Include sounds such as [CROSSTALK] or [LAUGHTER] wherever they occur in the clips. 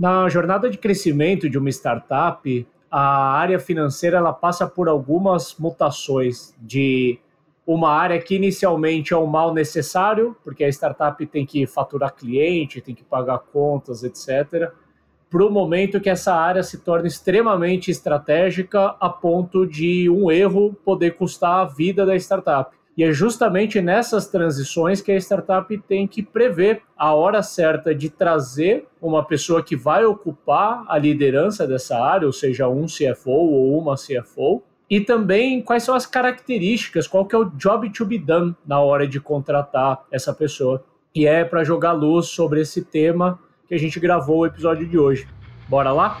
Na jornada de crescimento de uma startup, a área financeira ela passa por algumas mutações de uma área que inicialmente é um mal necessário, porque a startup tem que faturar cliente, tem que pagar contas, etc., para o momento que essa área se torna extremamente estratégica a ponto de um erro poder custar a vida da startup. E é justamente nessas transições que a startup tem que prever a hora certa de trazer uma pessoa que vai ocupar a liderança dessa área, ou seja, um CFO ou uma CFO, e também quais são as características, qual que é o job to be done na hora de contratar essa pessoa. E é para jogar luz sobre esse tema que a gente gravou o episódio de hoje. Bora lá?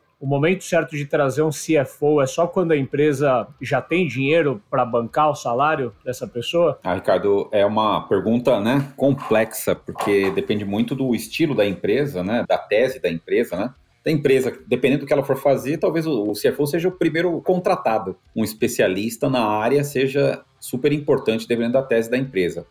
o momento certo de trazer um CFO é só quando a empresa já tem dinheiro para bancar o salário dessa pessoa? Ah, Ricardo, é uma pergunta né, complexa, porque depende muito do estilo da empresa, né, da tese da empresa, né? Da empresa, dependendo do que ela for fazer, talvez o CFO seja o primeiro contratado. Um especialista na área seja super importante, dependendo da tese da empresa.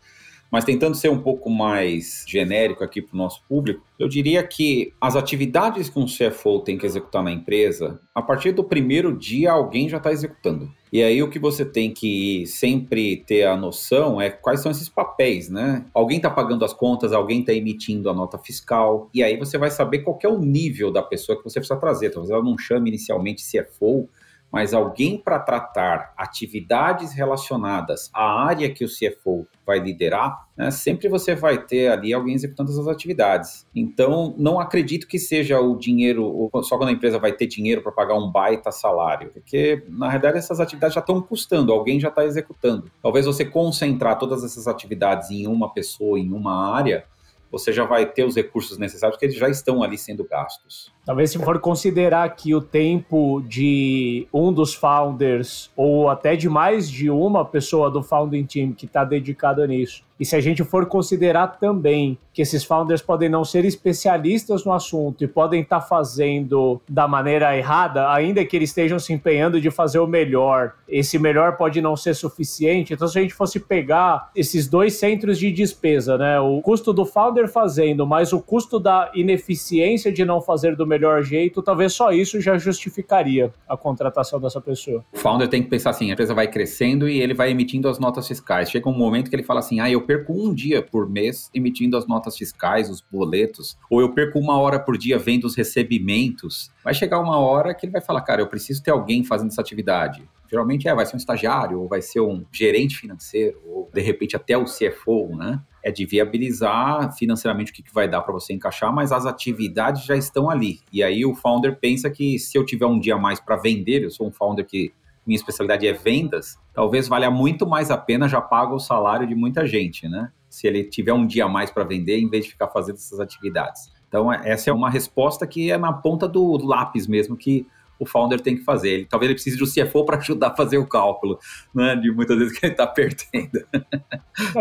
Mas tentando ser um pouco mais genérico aqui para o nosso público, eu diria que as atividades que um CFO tem que executar na empresa, a partir do primeiro dia alguém já está executando. E aí o que você tem que sempre ter a noção é quais são esses papéis, né? Alguém está pagando as contas, alguém está emitindo a nota fiscal, e aí você vai saber qual é o nível da pessoa que você precisa trazer. Talvez ela não chame inicialmente CFO, mas alguém para tratar atividades relacionadas à área que o CFO vai liderar, né, sempre você vai ter ali alguém executando essas atividades. Então, não acredito que seja o dinheiro, só quando a empresa vai ter dinheiro para pagar um baita salário, porque na realidade essas atividades já estão custando, alguém já está executando. Talvez você concentrar todas essas atividades em uma pessoa, em uma área, você já vai ter os recursos necessários, porque eles já estão ali sendo gastos. Talvez se for considerar que o tempo de um dos founders, ou até de mais de uma pessoa do founding team que está dedicada nisso, e se a gente for considerar também que esses founders podem não ser especialistas no assunto e podem estar tá fazendo da maneira errada, ainda que eles estejam se empenhando de fazer o melhor, esse melhor pode não ser suficiente. Então, se a gente fosse pegar esses dois centros de despesa, né, o custo do founder fazendo, mais o custo da ineficiência de não fazer do melhor jeito, talvez só isso já justificaria a contratação dessa pessoa. O founder tem que pensar assim: a empresa vai crescendo e ele vai emitindo as notas fiscais. Chega um momento que ele fala assim: ah, eu perco um dia por mês emitindo as notas fiscais, os boletos, ou eu perco uma hora por dia vendo os recebimentos. Vai chegar uma hora que ele vai falar, cara, eu preciso ter alguém fazendo essa atividade. Geralmente é, vai ser um estagiário, ou vai ser um gerente financeiro, ou de repente até o CFO, né? É de viabilizar financeiramente o que, que vai dar para você encaixar, mas as atividades já estão ali. E aí o founder pensa que se eu tiver um dia mais para vender, eu sou um founder que minha especialidade é vendas, talvez valha muito mais a pena já paga o salário de muita gente, né? Se ele tiver um dia a mais para vender, em vez de ficar fazendo essas atividades. Então, é, essa é uma resposta que é na ponta do lápis mesmo que o founder tem que fazer. Ele, talvez ele precise do CFO para ajudar a fazer o cálculo, né, de muitas vezes que ele está [LAUGHS] perdendo.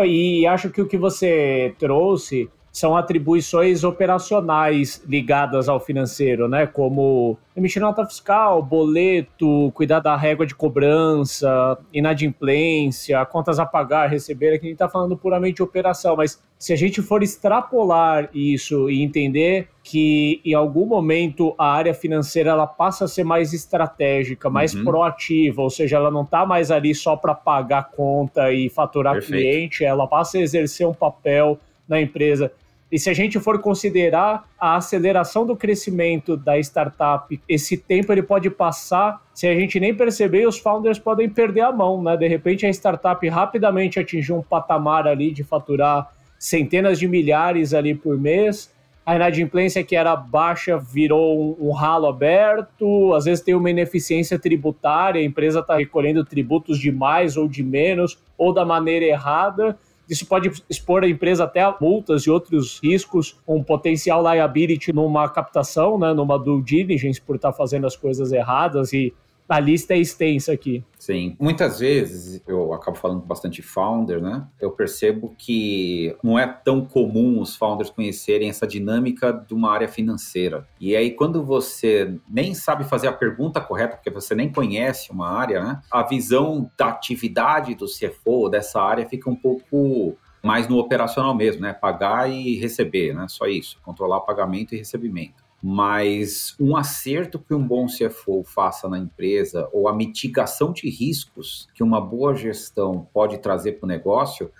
e acho que o que você trouxe são atribuições operacionais ligadas ao financeiro, né? Como emitir nota fiscal, boleto, cuidar da régua de cobrança, inadimplência, contas a pagar, receber. Aqui a gente está falando puramente de operação, mas se a gente for extrapolar isso e entender que em algum momento a área financeira ela passa a ser mais estratégica, mais uhum. proativa, ou seja, ela não está mais ali só para pagar conta e faturar Perfeito. cliente, ela passa a exercer um papel na empresa E se a gente for considerar a aceleração do crescimento da startup, esse tempo ele pode passar se a gente nem perceber, os founders podem perder a mão, né? De repente a startup rapidamente atingiu um patamar ali de faturar centenas de milhares ali por mês. A inadimplência que era baixa virou um, um ralo aberto, às vezes tem uma ineficiência tributária, a empresa está recolhendo tributos de mais ou de menos, ou da maneira errada. Isso pode expor a empresa até a multas e outros riscos, um potencial liability numa captação, né, numa due diligence por estar tá fazendo as coisas erradas e a lista é extensa aqui. Sim. Muitas vezes, eu acabo falando bastante founder, né? Eu percebo que não é tão comum os founders conhecerem essa dinâmica de uma área financeira. E aí, quando você nem sabe fazer a pergunta correta, porque você nem conhece uma área, né? A visão da atividade do CFO dessa área fica um pouco mais no operacional mesmo, né? Pagar e receber, né? Só isso. Controlar pagamento e recebimento mas um acerto que um bom CFO faça na empresa ou a mitigação de riscos que uma boa gestão pode trazer para o negócio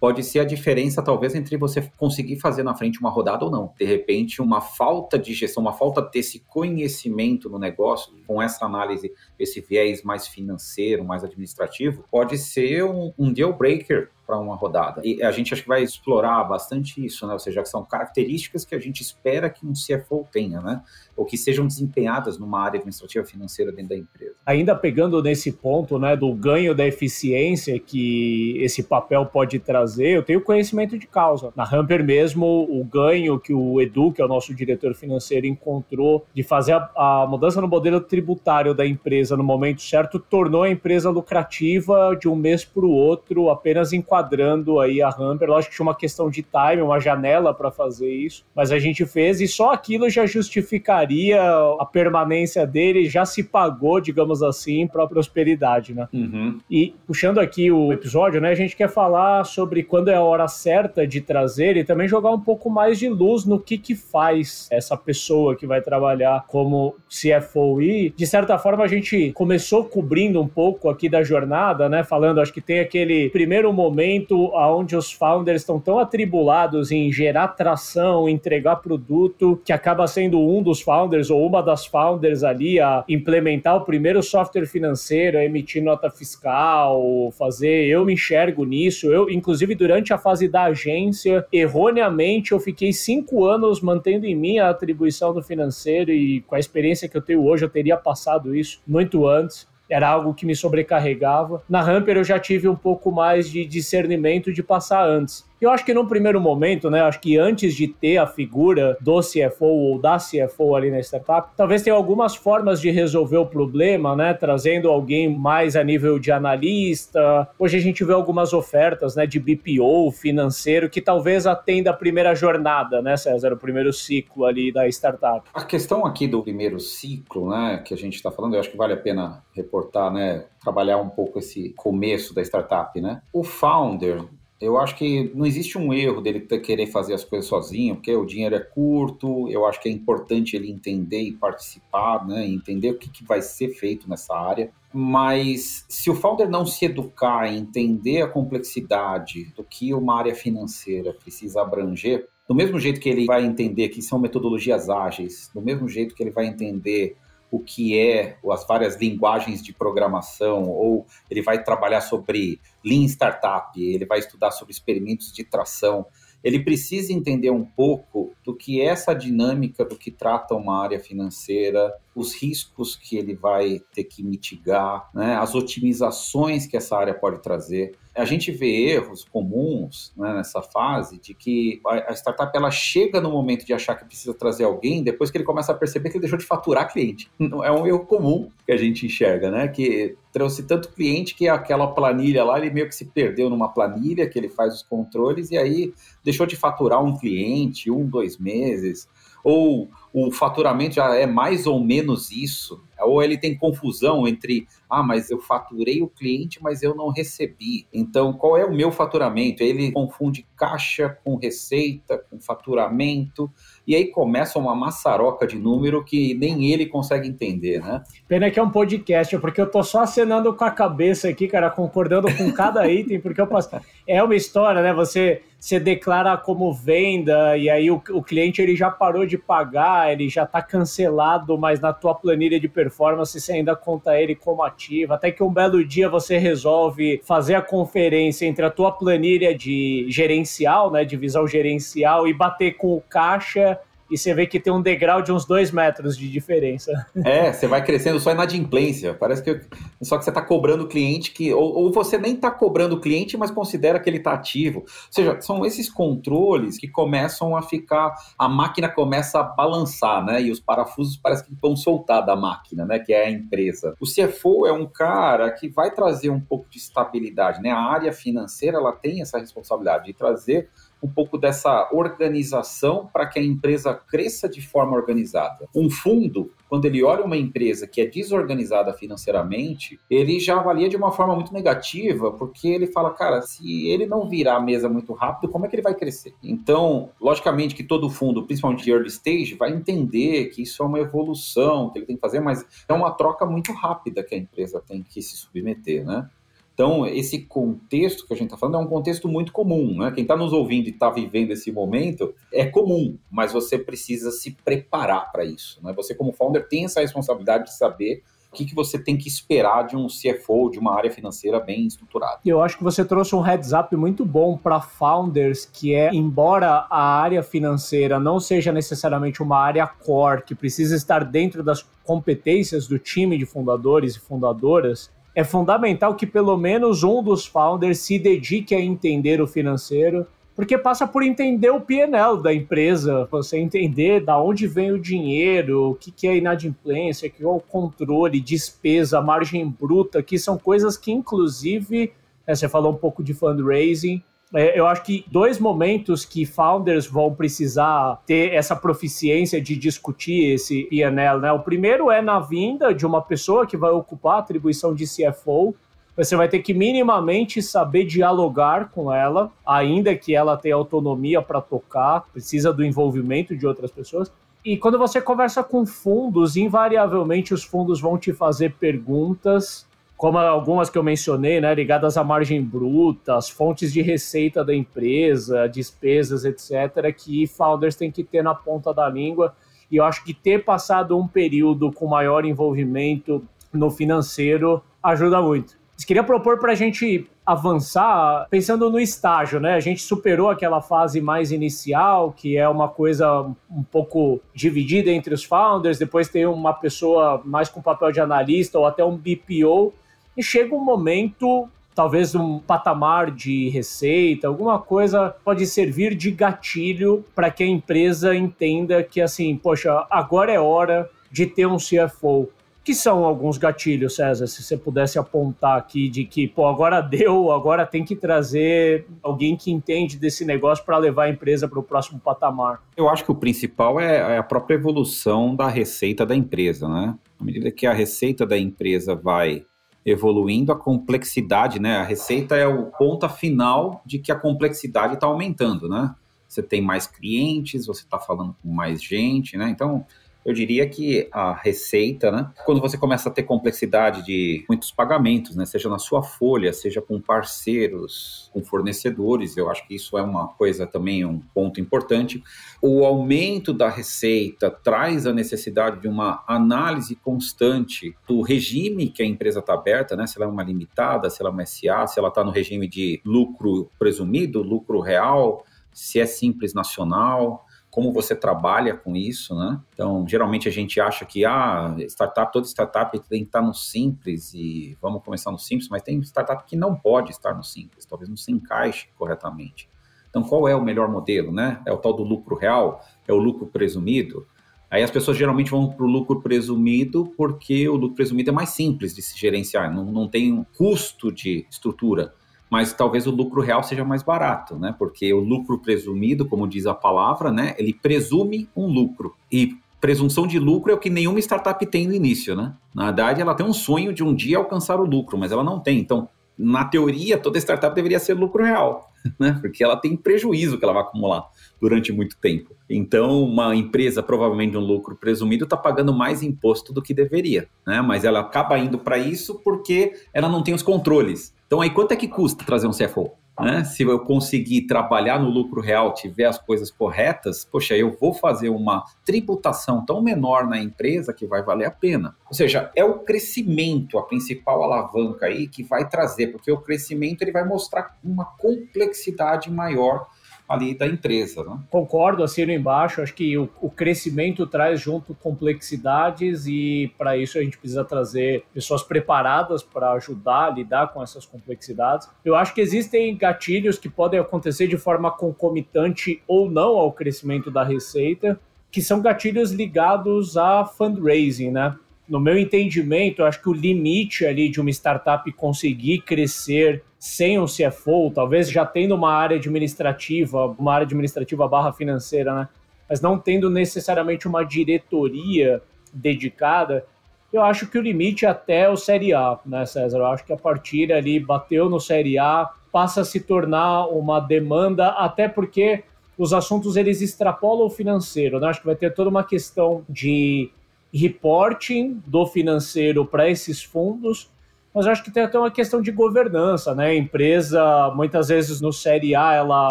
pode ser a diferença, talvez, entre você conseguir fazer na frente uma rodada ou não. De repente, uma falta de gestão, uma falta desse conhecimento no negócio, com essa análise, esse viés mais financeiro, mais administrativo, pode ser um, um deal breaker para uma rodada. E a gente acho que vai explorar bastante isso, né? Ou seja, que são características que a gente espera que um CFO tenha, né? Ou que sejam desempenhadas numa área administrativa financeira dentro da empresa. Ainda pegando nesse ponto, né, do ganho da eficiência que esse papel pode trazer, eu tenho conhecimento de causa. Na Hamper mesmo, o ganho que o Edu, que é o nosso diretor financeiro, encontrou de fazer a, a mudança no modelo tributário da empresa no momento certo, tornou a empresa lucrativa de um mês para o outro, apenas em enquadrando aí a Hamper. Lógico que tinha uma questão de time, uma janela para fazer isso, mas a gente fez e só aquilo já justificaria a permanência dele, já se pagou, digamos assim, para a prosperidade, né? Uhum. E puxando aqui o episódio, né, a gente quer falar sobre quando é a hora certa de trazer e também jogar um pouco mais de luz no que que faz essa pessoa que vai trabalhar como CFO. E, de certa forma, a gente começou cobrindo um pouco aqui da jornada, né, falando, acho que tem aquele primeiro momento momento onde os founders estão tão atribulados em gerar tração, entregar produto, que acaba sendo um dos founders ou uma das founders ali a implementar o primeiro software financeiro, a emitir nota fiscal, fazer. Eu me enxergo nisso. Eu, inclusive, durante a fase da agência, erroneamente, eu fiquei cinco anos mantendo em mim a atribuição do financeiro e com a experiência que eu tenho hoje, eu teria passado isso muito antes era algo que me sobrecarregava. Na Hamper eu já tive um pouco mais de discernimento de passar antes. Eu acho que num primeiro momento, né, acho que antes de ter a figura do CFO ou da CFO ali na startup, talvez tenha algumas formas de resolver o problema, né, trazendo alguém mais a nível de analista. Hoje a gente vê algumas ofertas, né, de BPO financeiro que talvez atenda a primeira jornada, né, César, o primeiro ciclo ali da startup. A questão aqui do primeiro ciclo, né, que a gente está falando, eu acho que vale a pena reportar, né, trabalhar um pouco esse começo da startup, né? O founder, eu acho que não existe um erro dele querer fazer as coisas sozinho, porque o dinheiro é curto, eu acho que é importante ele entender e participar, né, entender o que, que vai ser feito nessa área. Mas se o founder não se educar e entender a complexidade do que uma área financeira precisa abranger, do mesmo jeito que ele vai entender que são metodologias ágeis, do mesmo jeito que ele vai entender o que é as várias linguagens de programação, ou ele vai trabalhar sobre Lean Startup, ele vai estudar sobre experimentos de tração. Ele precisa entender um pouco do que é essa dinâmica do que trata uma área financeira, os riscos que ele vai ter que mitigar, né, as otimizações que essa área pode trazer. A gente vê erros comuns né, nessa fase de que a startup ela chega no momento de achar que precisa trazer alguém depois que ele começa a perceber que ele deixou de faturar cliente. [LAUGHS] É um erro comum que a gente enxerga, né? Que trouxe tanto cliente que aquela planilha lá, ele meio que se perdeu numa planilha que ele faz os controles e aí deixou de faturar um cliente, um, dois meses ou o faturamento já é mais ou menos isso, ou ele tem confusão entre, ah, mas eu faturei o cliente, mas eu não recebi. Então, qual é o meu faturamento? Ele confunde caixa com receita, com faturamento, e aí começa uma maçaroca de número que nem ele consegue entender, né? Pena que é um podcast, porque eu tô só acenando com a cabeça aqui, cara, concordando com cada [LAUGHS] item, porque eu posso... é uma história, né? Você você declara como venda e aí o, o cliente ele já parou de pagar, ele já está cancelado, mas na tua planilha de performance você ainda conta ele como ativo. Até que um belo dia você resolve fazer a conferência entre a tua planilha de gerencial, né, divisão gerencial e bater com o caixa e você vê que tem um degrau de uns dois metros de diferença. É, você vai crescendo só inadimplência. Parece que só que você está cobrando o cliente que. Ou, ou você nem está cobrando o cliente, mas considera que ele está ativo. Ou seja, são esses controles que começam a ficar. A máquina começa a balançar, né? E os parafusos parece que vão soltar da máquina, né? Que é a empresa. O CFO é um cara que vai trazer um pouco de estabilidade, né? A área financeira ela tem essa responsabilidade de trazer um pouco dessa organização para que a empresa cresça de forma organizada. Um fundo, quando ele olha uma empresa que é desorganizada financeiramente, ele já avalia de uma forma muito negativa, porque ele fala, cara, se ele não virar a mesa muito rápido, como é que ele vai crescer? Então, logicamente que todo fundo, principalmente de early stage, vai entender que isso é uma evolução, que ele tem que fazer, mas é uma troca muito rápida que a empresa tem que se submeter, né? Então, esse contexto que a gente está falando é um contexto muito comum. Né? Quem está nos ouvindo e está vivendo esse momento é comum, mas você precisa se preparar para isso. Né? Você, como founder, tem essa responsabilidade de saber o que, que você tem que esperar de um CFO, de uma área financeira bem estruturada. Eu acho que você trouxe um heads up muito bom para founders, que é, embora a área financeira não seja necessariamente uma área core, que precisa estar dentro das competências do time de fundadores e fundadoras, é fundamental que pelo menos um dos founders se dedique a entender o financeiro, porque passa por entender o PNL da empresa, você entender da onde vem o dinheiro, o que, que é inadimplência, o que é o controle, despesa, margem bruta, que são coisas que, inclusive, né, você falou um pouco de fundraising, eu acho que dois momentos que founders vão precisar ter essa proficiência de discutir esse PNL, né? O primeiro é na vinda de uma pessoa que vai ocupar a atribuição de CFO. Você vai ter que minimamente saber dialogar com ela, ainda que ela tenha autonomia para tocar, precisa do envolvimento de outras pessoas. E quando você conversa com fundos, invariavelmente os fundos vão te fazer perguntas como algumas que eu mencionei, né, ligadas à margem bruta, as fontes de receita da empresa, despesas, etc., que founders têm que ter na ponta da língua. E eu acho que ter passado um período com maior envolvimento no financeiro ajuda muito. Eu queria propor para a gente avançar pensando no estágio, né? A gente superou aquela fase mais inicial, que é uma coisa um pouco dividida entre os founders, depois tem uma pessoa mais com papel de analista ou até um BPO e chega um momento talvez um patamar de receita, alguma coisa pode servir de gatilho para que a empresa entenda que assim, poxa, agora é hora de ter um CFO. Que são alguns gatilhos, César, se você pudesse apontar aqui de que, pô, agora deu, agora tem que trazer alguém que entende desse negócio para levar a empresa para o próximo patamar. Eu acho que o principal é, é a própria evolução da receita da empresa, né? À medida que a receita da empresa vai evoluindo, a complexidade, né? A receita é o ponto final de que a complexidade está aumentando, né? Você tem mais clientes, você está falando com mais gente, né? Então, eu diria que a receita, né? Quando você começa a ter complexidade de muitos pagamentos, né? Seja na sua folha, seja com parceiros, com fornecedores, eu acho que isso é uma coisa também, um ponto importante. O aumento da receita traz a necessidade de uma análise constante do regime que a empresa está aberta, né? Se ela é uma limitada, se ela é uma SA, se ela está no regime de lucro presumido, lucro real, se é simples nacional como você trabalha com isso, né? Então, geralmente a gente acha que ah, startup, toda startup tem que estar no simples e vamos começar no simples, mas tem startup que não pode estar no simples, talvez não se encaixe corretamente. Então, qual é o melhor modelo, né? É o tal do lucro real? É o lucro presumido? Aí as pessoas geralmente vão para o lucro presumido porque o lucro presumido é mais simples de se gerenciar, não, não tem um custo de estrutura mas talvez o lucro real seja mais barato, né? Porque o lucro presumido, como diz a palavra, né? Ele presume um lucro. E presunção de lucro é o que nenhuma startup tem no início, né? Na verdade, ela tem um sonho de um dia alcançar o lucro, mas ela não tem. Então, na teoria, toda startup deveria ser lucro real, né? Porque ela tem prejuízo que ela vai acumular durante muito tempo. Então, uma empresa, provavelmente um lucro presumido, está pagando mais imposto do que deveria, né? Mas ela acaba indo para isso porque ela não tem os controles. Então, aí quanto é que custa trazer um CFO? Né? Se eu conseguir trabalhar no lucro real, tiver as coisas corretas, poxa, eu vou fazer uma tributação tão menor na empresa que vai valer a pena. Ou seja, é o crescimento a principal alavanca aí que vai trazer, porque o crescimento ele vai mostrar uma complexidade maior ali da empresa. Né? Concordo, assino embaixo. Acho que o, o crescimento traz junto complexidades e para isso a gente precisa trazer pessoas preparadas para ajudar a lidar com essas complexidades. Eu acho que existem gatilhos que podem acontecer de forma concomitante ou não ao crescimento da receita, que são gatilhos ligados a fundraising, né? No meu entendimento, eu acho que o limite ali de uma startup conseguir crescer sem um CFO, talvez já tendo uma área administrativa, uma área administrativa barra financeira, né? Mas não tendo necessariamente uma diretoria dedicada, eu acho que o limite é até o Série A, né, César? Eu acho que a partir ali bateu no Série A, passa a se tornar uma demanda, até porque os assuntos eles extrapolam o financeiro, né? Acho que vai ter toda uma questão de reporting do financeiro para esses fundos, mas acho que tem até uma questão de governança, né? A empresa, muitas vezes no Série A, ela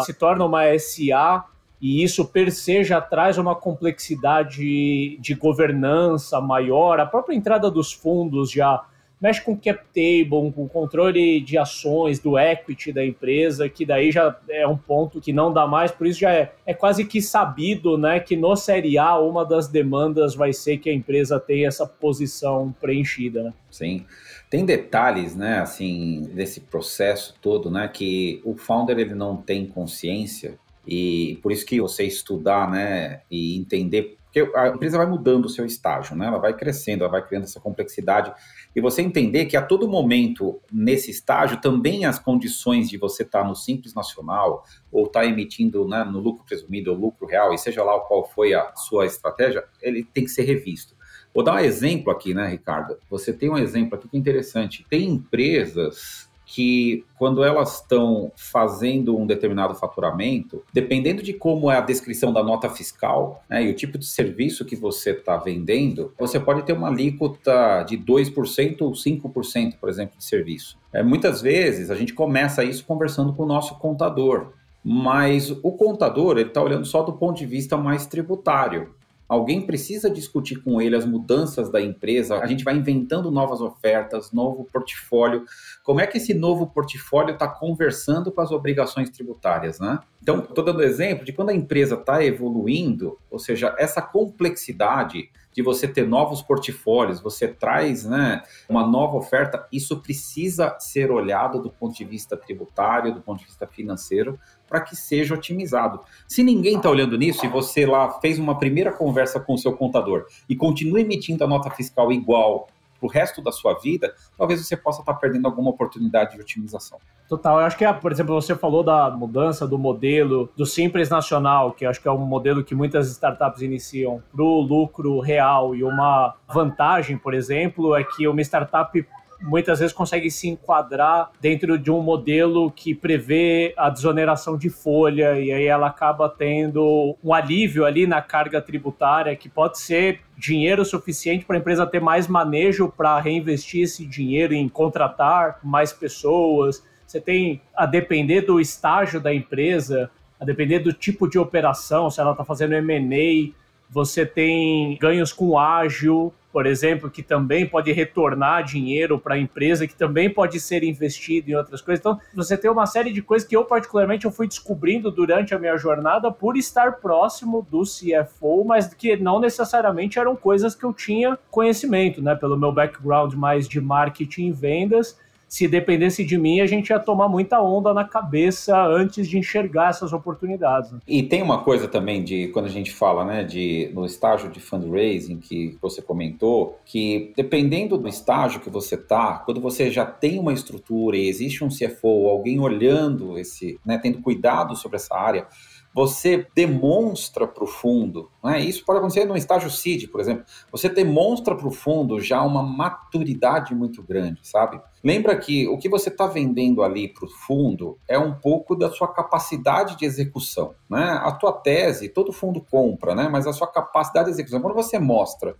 se torna uma SA e isso per se já traz uma complexidade de governança maior. A própria entrada dos fundos já mexe com cap table, com controle de ações, do equity da empresa, que daí já é um ponto que não dá mais, por isso já é, é quase que sabido, né, que no Série A uma das demandas vai ser que a empresa tenha essa posição preenchida, né? Sim. Tem detalhes, né, assim, desse processo todo, né, que o founder ele não tem consciência e por isso que você estudar, né, e entender porque a empresa vai mudando o seu estágio, né? Ela vai crescendo, ela vai criando essa complexidade. E você entender que a todo momento, nesse estágio, também as condições de você estar tá no Simples Nacional ou estar tá emitindo né, no lucro presumido ou lucro real, e seja lá qual foi a sua estratégia, ele tem que ser revisto. Vou dar um exemplo aqui, né, Ricardo? Você tem um exemplo aqui que é interessante. Tem empresas que quando elas estão fazendo um determinado faturamento, dependendo de como é a descrição da nota fiscal né, e o tipo de serviço que você está vendendo, você pode ter uma alíquota de 2% ou 5%, por exemplo, de serviço. É, muitas vezes a gente começa isso conversando com o nosso contador, mas o contador ele está olhando só do ponto de vista mais tributário. Alguém precisa discutir com ele as mudanças da empresa. A gente vai inventando novas ofertas, novo portfólio. Como é que esse novo portfólio está conversando com as obrigações tributárias, né? Então, estou dando exemplo de quando a empresa está evoluindo, ou seja, essa complexidade de você ter novos portfólios, você traz né, uma nova oferta, isso precisa ser olhado do ponto de vista tributário, do ponto de vista financeiro, para que seja otimizado. Se ninguém está olhando nisso e você lá fez uma primeira conversa com o seu contador e continua emitindo a nota fiscal igual para o resto da sua vida, talvez você possa estar tá perdendo alguma oportunidade de otimização. Total, eu acho que, por exemplo, você falou da mudança do modelo do Simples Nacional, que acho que é um modelo que muitas startups iniciam para o lucro real e uma vantagem, por exemplo, é que uma startup muitas vezes consegue se enquadrar dentro de um modelo que prevê a desoneração de folha e aí ela acaba tendo um alívio ali na carga tributária que pode ser dinheiro suficiente para a empresa ter mais manejo para reinvestir esse dinheiro em contratar mais pessoas. Você tem a depender do estágio da empresa, a depender do tipo de operação, se ela está fazendo M&A, você tem ganhos com ágil, por exemplo, que também pode retornar dinheiro para a empresa, que também pode ser investido em outras coisas. Então, você tem uma série de coisas que eu, particularmente, eu fui descobrindo durante a minha jornada por estar próximo do CFO, mas que não necessariamente eram coisas que eu tinha conhecimento, né? Pelo meu background mais de marketing e vendas se dependesse de mim, a gente ia tomar muita onda na cabeça antes de enxergar essas oportunidades. Né? E tem uma coisa também de quando a gente fala, né, de no estágio de fundraising que você comentou, que dependendo do estágio que você tá, quando você já tem uma estrutura e existe um CFO, alguém olhando esse, né, tendo cuidado sobre essa área, você demonstra para o fundo, né? isso pode acontecer no estágio CID, por exemplo, você demonstra para o fundo já uma maturidade muito grande, sabe? Lembra que o que você está vendendo ali para o fundo é um pouco da sua capacidade de execução, né? A tua tese, todo fundo compra, né? Mas a sua capacidade de execução, quando você mostra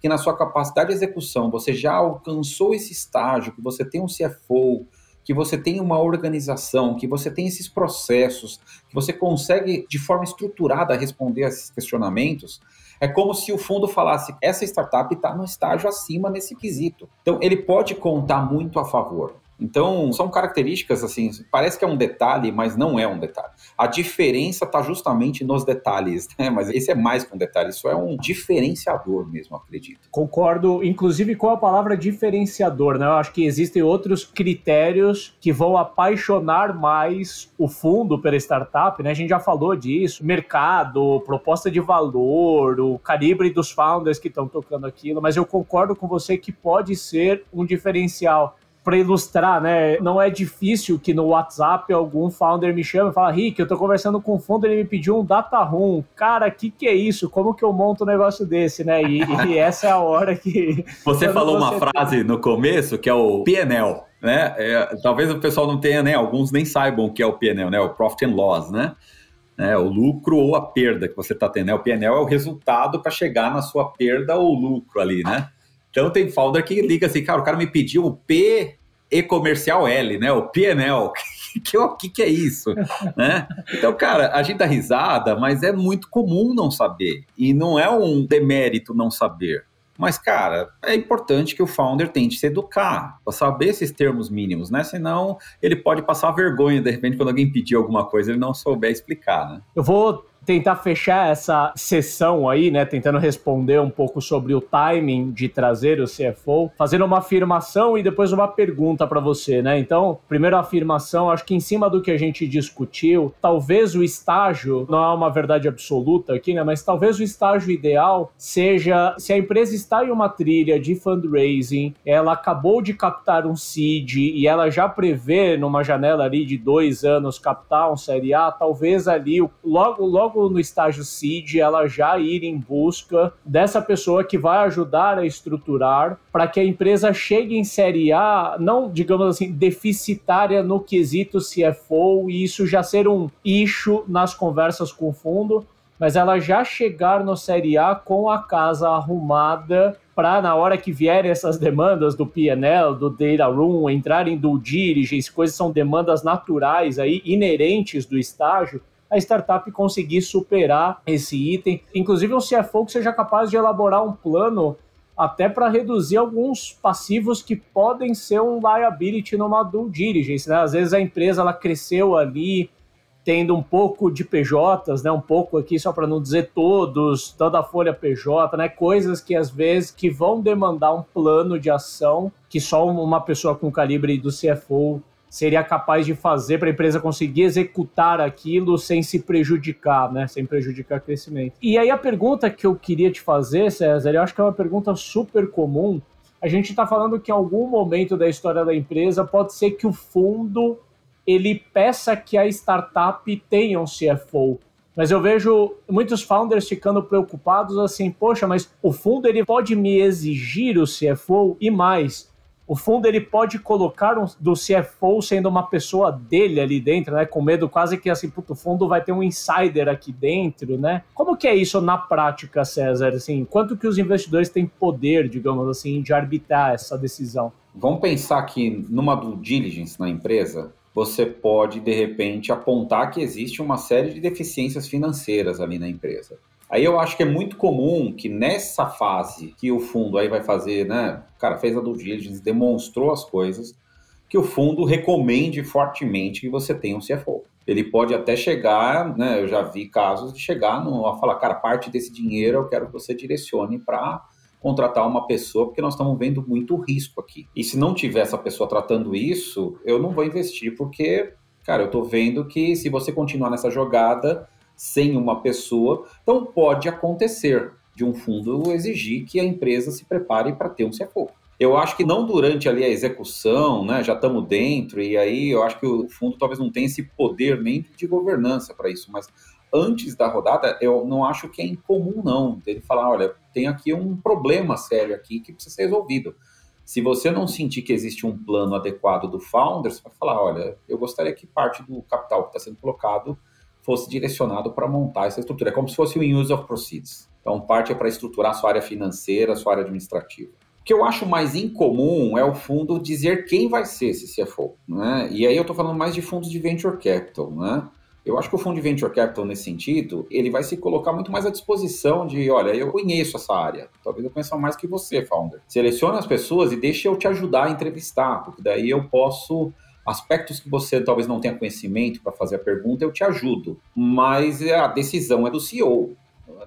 que na sua capacidade de execução você já alcançou esse estágio, que você tem um CFO, que você tem uma organização, que você tem esses processos, que você consegue de forma estruturada responder a esses questionamentos, é como se o fundo falasse: essa startup está no estágio acima nesse quesito. Então, ele pode contar muito a favor. Então, são características assim, parece que é um detalhe, mas não é um detalhe. A diferença está justamente nos detalhes, né? Mas esse é mais que um detalhe, isso é um diferenciador mesmo, acredito. Concordo, inclusive com a palavra diferenciador, né? Eu acho que existem outros critérios que vão apaixonar mais o fundo pela startup, né? A gente já falou disso, mercado, proposta de valor, o calibre dos founders que estão tocando aquilo, mas eu concordo com você que pode ser um diferencial para ilustrar, né? Não é difícil que no WhatsApp algum founder me chame e fala: Rick, eu tô conversando com o fundo, ele me pediu um data room. Cara, que que é isso? Como que eu monto um negócio desse, né? E, e [LAUGHS] essa é a hora que. Você falou você uma tem... frase no começo que é o PNL. Né? É, talvez o pessoal não tenha, né? Alguns nem saibam o que é o PNL, né? O Profit and Loss, né? É, o lucro ou a perda que você está tendo. Né? O PNL é o resultado para chegar na sua perda ou lucro ali, né? Então tem founder que liga assim, cara, o cara me pediu o P e comercial L, né? O PNL. [LAUGHS] que, que, que é isso? [LAUGHS] né? Então, cara, a gente dá risada, mas é muito comum não saber. E não é um demérito não saber. Mas, cara, é importante que o founder tente se educar, para saber esses termos mínimos, né? Senão ele pode passar vergonha, de repente, quando alguém pedir alguma coisa, ele não souber explicar, né? Eu vou tentar fechar essa sessão aí, né, tentando responder um pouco sobre o timing de trazer o CFO, fazendo uma afirmação e depois uma pergunta para você, né? Então, primeiro a afirmação, acho que em cima do que a gente discutiu, talvez o estágio, não é uma verdade absoluta aqui, né, mas talvez o estágio ideal seja se a empresa está em uma trilha de fundraising, ela acabou de captar um seed e ela já prevê numa janela ali de dois anos captar um série A, talvez ali logo logo logo no estágio seed, ela já ir em busca dessa pessoa que vai ajudar a estruturar para que a empresa chegue em série A, não, digamos assim, deficitária no quesito CFO e isso já ser um issue nas conversas com o fundo, mas ela já chegar no série A com a casa arrumada para na hora que vierem essas demandas do PNL, do Data Room, entrarem do Diligence, coisas são demandas naturais aí, inerentes do estágio, a startup conseguir superar esse item. Inclusive, um CFO que seja capaz de elaborar um plano até para reduzir alguns passivos que podem ser um liability numa due diligence. Né? Às vezes a empresa ela cresceu ali tendo um pouco de PJs, né? um pouco aqui só para não dizer todos, toda a folha PJ, né? coisas que às vezes que vão demandar um plano de ação que só uma pessoa com o calibre do CFO seria capaz de fazer para a empresa conseguir executar aquilo sem se prejudicar, né? Sem prejudicar o crescimento. E aí a pergunta que eu queria te fazer, César, eu acho que é uma pergunta super comum. A gente está falando que em algum momento da história da empresa pode ser que o fundo ele peça que a startup tenha um CFO. Mas eu vejo muitos founders ficando preocupados assim, poxa, mas o fundo ele pode me exigir o CFO e mais o fundo ele pode colocar um, do CFO sendo uma pessoa dele ali dentro, né? Com medo quase que assim, puto, o fundo vai ter um insider aqui dentro, né? Como que é isso na prática, César? Assim, quanto que os investidores têm poder, digamos assim, de arbitrar essa decisão? Vamos pensar que numa due diligence na empresa, você pode, de repente, apontar que existe uma série de deficiências financeiras ali na empresa. Aí eu acho que é muito comum que nessa fase que o fundo aí vai fazer, né? Cara fez a due diligence, demonstrou as coisas, que o fundo recomende fortemente que você tenha um CFO. Ele pode até chegar, né? Eu já vi casos de chegar no, a falar, cara, parte desse dinheiro eu quero que você direcione para contratar uma pessoa, porque nós estamos vendo muito risco aqui. E se não tiver essa pessoa tratando isso, eu não vou investir, porque, cara, eu estou vendo que se você continuar nessa jogada, sem uma pessoa. Então, pode acontecer de um fundo exigir que a empresa se prepare para ter um CFO. Eu acho que não durante ali a execução, né, já estamos dentro, e aí eu acho que o fundo talvez não tenha esse poder nem de governança para isso, mas antes da rodada, eu não acho que é incomum, não, dele falar, olha, tem aqui um problema sério aqui que precisa ser resolvido. Se você não sentir que existe um plano adequado do founder, você vai falar, olha, eu gostaria que parte do capital que está sendo colocado fosse direcionado para montar essa estrutura. É como se fosse o use of proceeds. Então, parte é para estruturar a sua área financeira, a sua área administrativa. O que eu acho mais incomum é o fundo dizer quem vai ser esse CFO, né? E aí eu estou falando mais de fundos de venture capital, né? Eu acho que o fundo de venture capital, nesse sentido, ele vai se colocar muito mais à disposição de, olha, eu conheço essa área, talvez eu conheça mais que você, founder. Selecione as pessoas e deixe eu te ajudar a entrevistar, porque daí eu posso aspectos que você talvez não tenha conhecimento para fazer a pergunta, eu te ajudo. Mas a decisão é do CEO,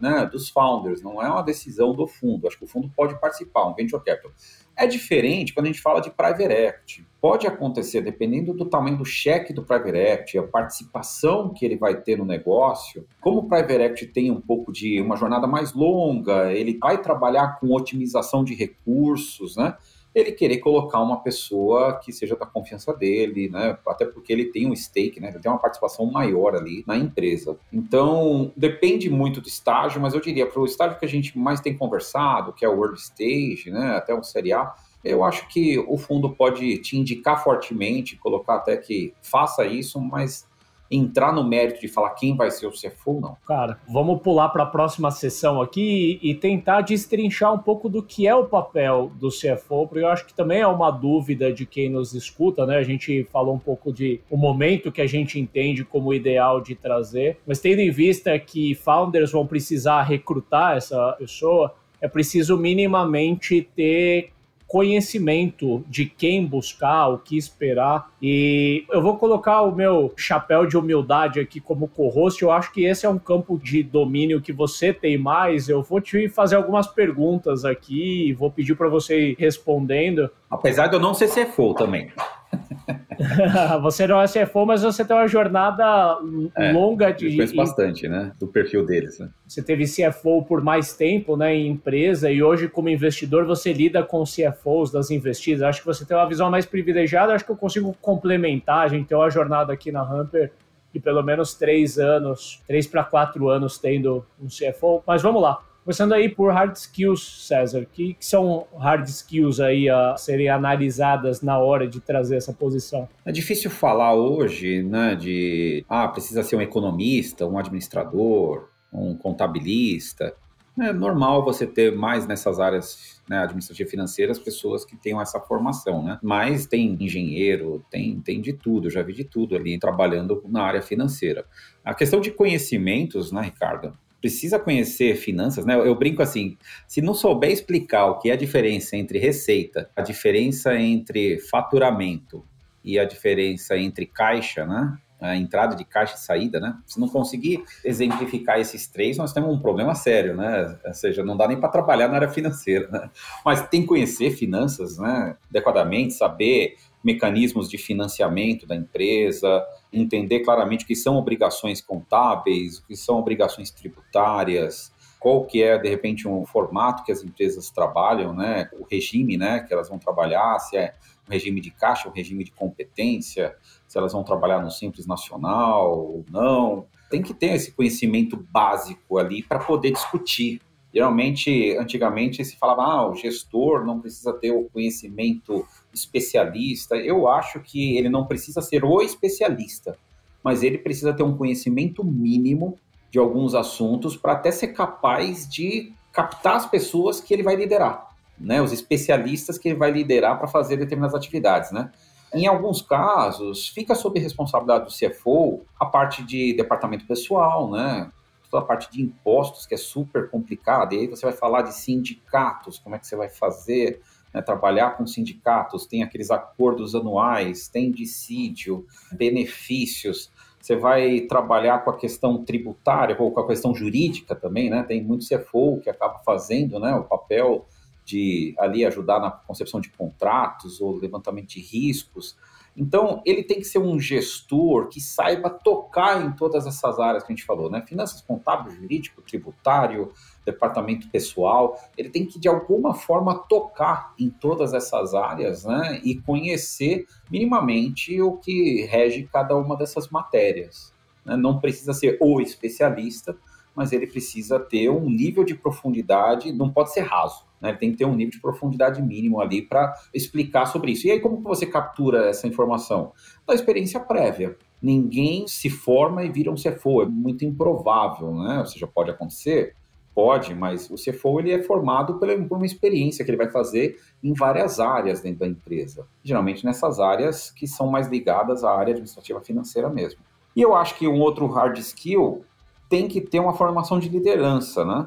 né, dos founders, não é uma decisão do fundo. Acho que o fundo pode participar, um venture capital. É diferente quando a gente fala de private equity. Pode acontecer, dependendo do tamanho do cheque do private equity, a participação que ele vai ter no negócio. Como o private equity tem um pouco de uma jornada mais longa, ele vai trabalhar com otimização de recursos, né? Ele querer colocar uma pessoa que seja da confiança dele, né? Até porque ele tem um stake, né? Ele tem uma participação maior ali na empresa. Então, depende muito do estágio, mas eu diria, para o estágio que a gente mais tem conversado, que é o early stage, né? Até o Série A, eu acho que o fundo pode te indicar fortemente, colocar até que faça isso, mas entrar no mérito de falar quem vai ser o CFO, não. Cara, vamos pular para a próxima sessão aqui e, tentar destrinchar um pouco do que é o papel do CFO, porque eu acho que também é uma dúvida de quem nos escuta, né? A gente falou um pouco de o momento que a gente entende como ideal de trazer, mas tendo em vista que founders vão precisar recrutar essa pessoa, é preciso minimamente ter conhecimento de quem buscar, o que esperar. E eu vou colocar o meu chapéu de humildade aqui como co-host. Eu acho que esse é um campo de domínio que você tem mais. Eu vou te fazer algumas perguntas aqui, vou pedir para você ir respondendo. Apesar de eu não ser CFO também. [LAUGHS] você não é CFO, mas você tem uma jornada é, longa de. Conheço bastante, né? Do perfil deles. Né? Você teve CFO por mais tempo, né, em empresa, e hoje, como investidor, você lida com CFOs das investidas. Acho que você tem uma visão mais privilegiada. Acho que eu consigo complementar. A gente tem uma jornada aqui na Hamper de pelo menos três anos, três para quatro anos tendo um CFO. Mas vamos lá. Começando aí por hard skills, César. Que, que, são hard skills aí a serem analisadas na hora de trazer essa posição? É difícil falar hoje, né, de ah, precisa ser um economista, um administrador, um contabilista. É normal você ter mais nessas áreas né, administrativas financeiras pessoas que tenham essa formação, né? Mas tem engenheiro, tem, tem de tudo, já vi de tudo ali trabalhando na área financeira. A questão de conhecimentos, né, Ricardo? Precisa conhecer finanças, né? Eu brinco assim, se não souber explicar o que é a diferença entre receita, a diferença entre faturamento e a diferença entre caixa, né? A entrada de caixa e saída, né? Se não conseguir exemplificar esses três, nós temos um problema sério, né? Ou seja, não dá nem para trabalhar na área financeira, né? Mas tem que conhecer finanças, né? Adequadamente, saber mecanismos de financiamento da empresa, entender claramente o que são obrigações contábeis, o que são obrigações tributárias, qual que é, de repente, um formato que as empresas trabalham, né? o regime né, que elas vão trabalhar, se é um regime de caixa, um regime de competência, se elas vão trabalhar no Simples Nacional ou não. Tem que ter esse conhecimento básico ali para poder discutir Geralmente, antigamente, se falava, ah, o gestor não precisa ter o conhecimento especialista. Eu acho que ele não precisa ser o especialista, mas ele precisa ter um conhecimento mínimo de alguns assuntos para até ser capaz de captar as pessoas que ele vai liderar, né? Os especialistas que ele vai liderar para fazer determinadas atividades, né? Em alguns casos, fica sob responsabilidade do CFO a parte de departamento pessoal, né? toda a parte de impostos, que é super complicada, e aí você vai falar de sindicatos, como é que você vai fazer, né, trabalhar com sindicatos, tem aqueles acordos anuais, tem dissídio, benefícios, você vai trabalhar com a questão tributária ou com a questão jurídica também, né? Tem muito CFO que acaba fazendo, né, o papel de ali ajudar na concepção de contratos ou levantamento de riscos. Então, ele tem que ser um gestor que saiba tocar em todas essas áreas que a gente falou, né? Finanças contábil, jurídico, tributário, departamento pessoal. Ele tem que, de alguma forma, tocar em todas essas áreas, né? E conhecer minimamente o que rege cada uma dessas matérias. Né? Não precisa ser o especialista, mas ele precisa ter um nível de profundidade, não pode ser raso. Né? Tem que ter um nível de profundidade mínimo ali para explicar sobre isso. E aí, como você captura essa informação? Da experiência prévia. Ninguém se forma e vira um CFO, é muito improvável, né? Ou seja, pode acontecer, pode, mas o CFO ele é formado por uma experiência que ele vai fazer em várias áreas dentro da empresa. Geralmente nessas áreas que são mais ligadas à área administrativa financeira mesmo. E eu acho que um outro hard skill tem que ter uma formação de liderança, né?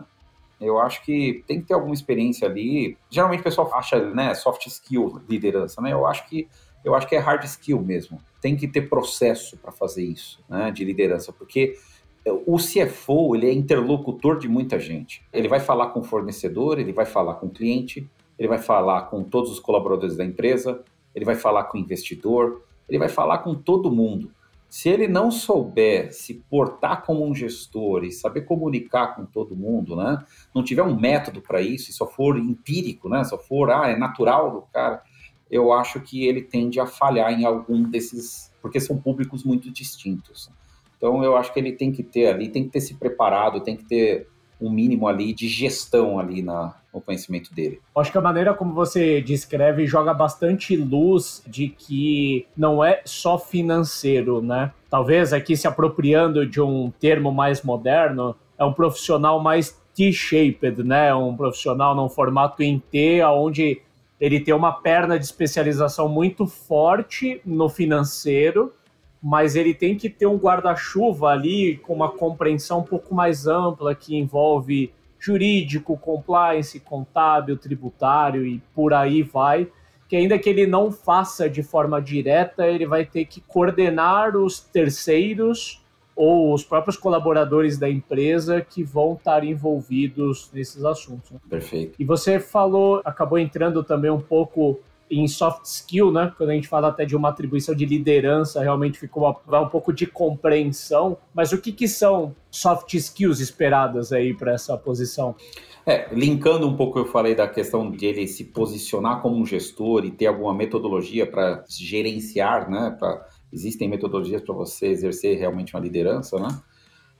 Eu acho que tem que ter alguma experiência ali. Geralmente o pessoal acha, né, soft skill liderança, né? Eu acho que eu acho que é hard skill mesmo. Tem que ter processo para fazer isso, né, de liderança, porque o CFO ele é interlocutor de muita gente. Ele vai falar com o fornecedor, ele vai falar com o cliente, ele vai falar com todos os colaboradores da empresa, ele vai falar com o investidor, ele vai falar com todo mundo. Se ele não souber se portar como um gestor e saber comunicar com todo mundo, né? Não tiver um método para isso e só for empírico, né? Só for, ah, é natural do cara, eu acho que ele tende a falhar em algum desses, porque são públicos muito distintos. Então eu acho que ele tem que ter ali, tem que ter se preparado, tem que ter um mínimo ali de gestão ali na, no conhecimento dele. Acho que a maneira como você descreve joga bastante luz de que não é só financeiro, né? Talvez aqui se apropriando de um termo mais moderno, é um profissional mais T-shaped, né? Um profissional num formato em T, onde ele tem uma perna de especialização muito forte no financeiro, mas ele tem que ter um guarda-chuva ali com uma compreensão um pouco mais ampla que envolve jurídico, compliance, contábil, tributário e por aí vai. Que ainda que ele não faça de forma direta, ele vai ter que coordenar os terceiros ou os próprios colaboradores da empresa que vão estar envolvidos nesses assuntos. Perfeito. E você falou, acabou entrando também um pouco em soft skill, né? Quando a gente fala até de uma atribuição de liderança, realmente ficou uma, um pouco de compreensão. Mas o que, que são soft skills esperadas aí para essa posição? É, linkando um pouco, eu falei da questão de ele se posicionar como um gestor e ter alguma metodologia para gerenciar, né? Pra, existem metodologias para você exercer realmente uma liderança, né?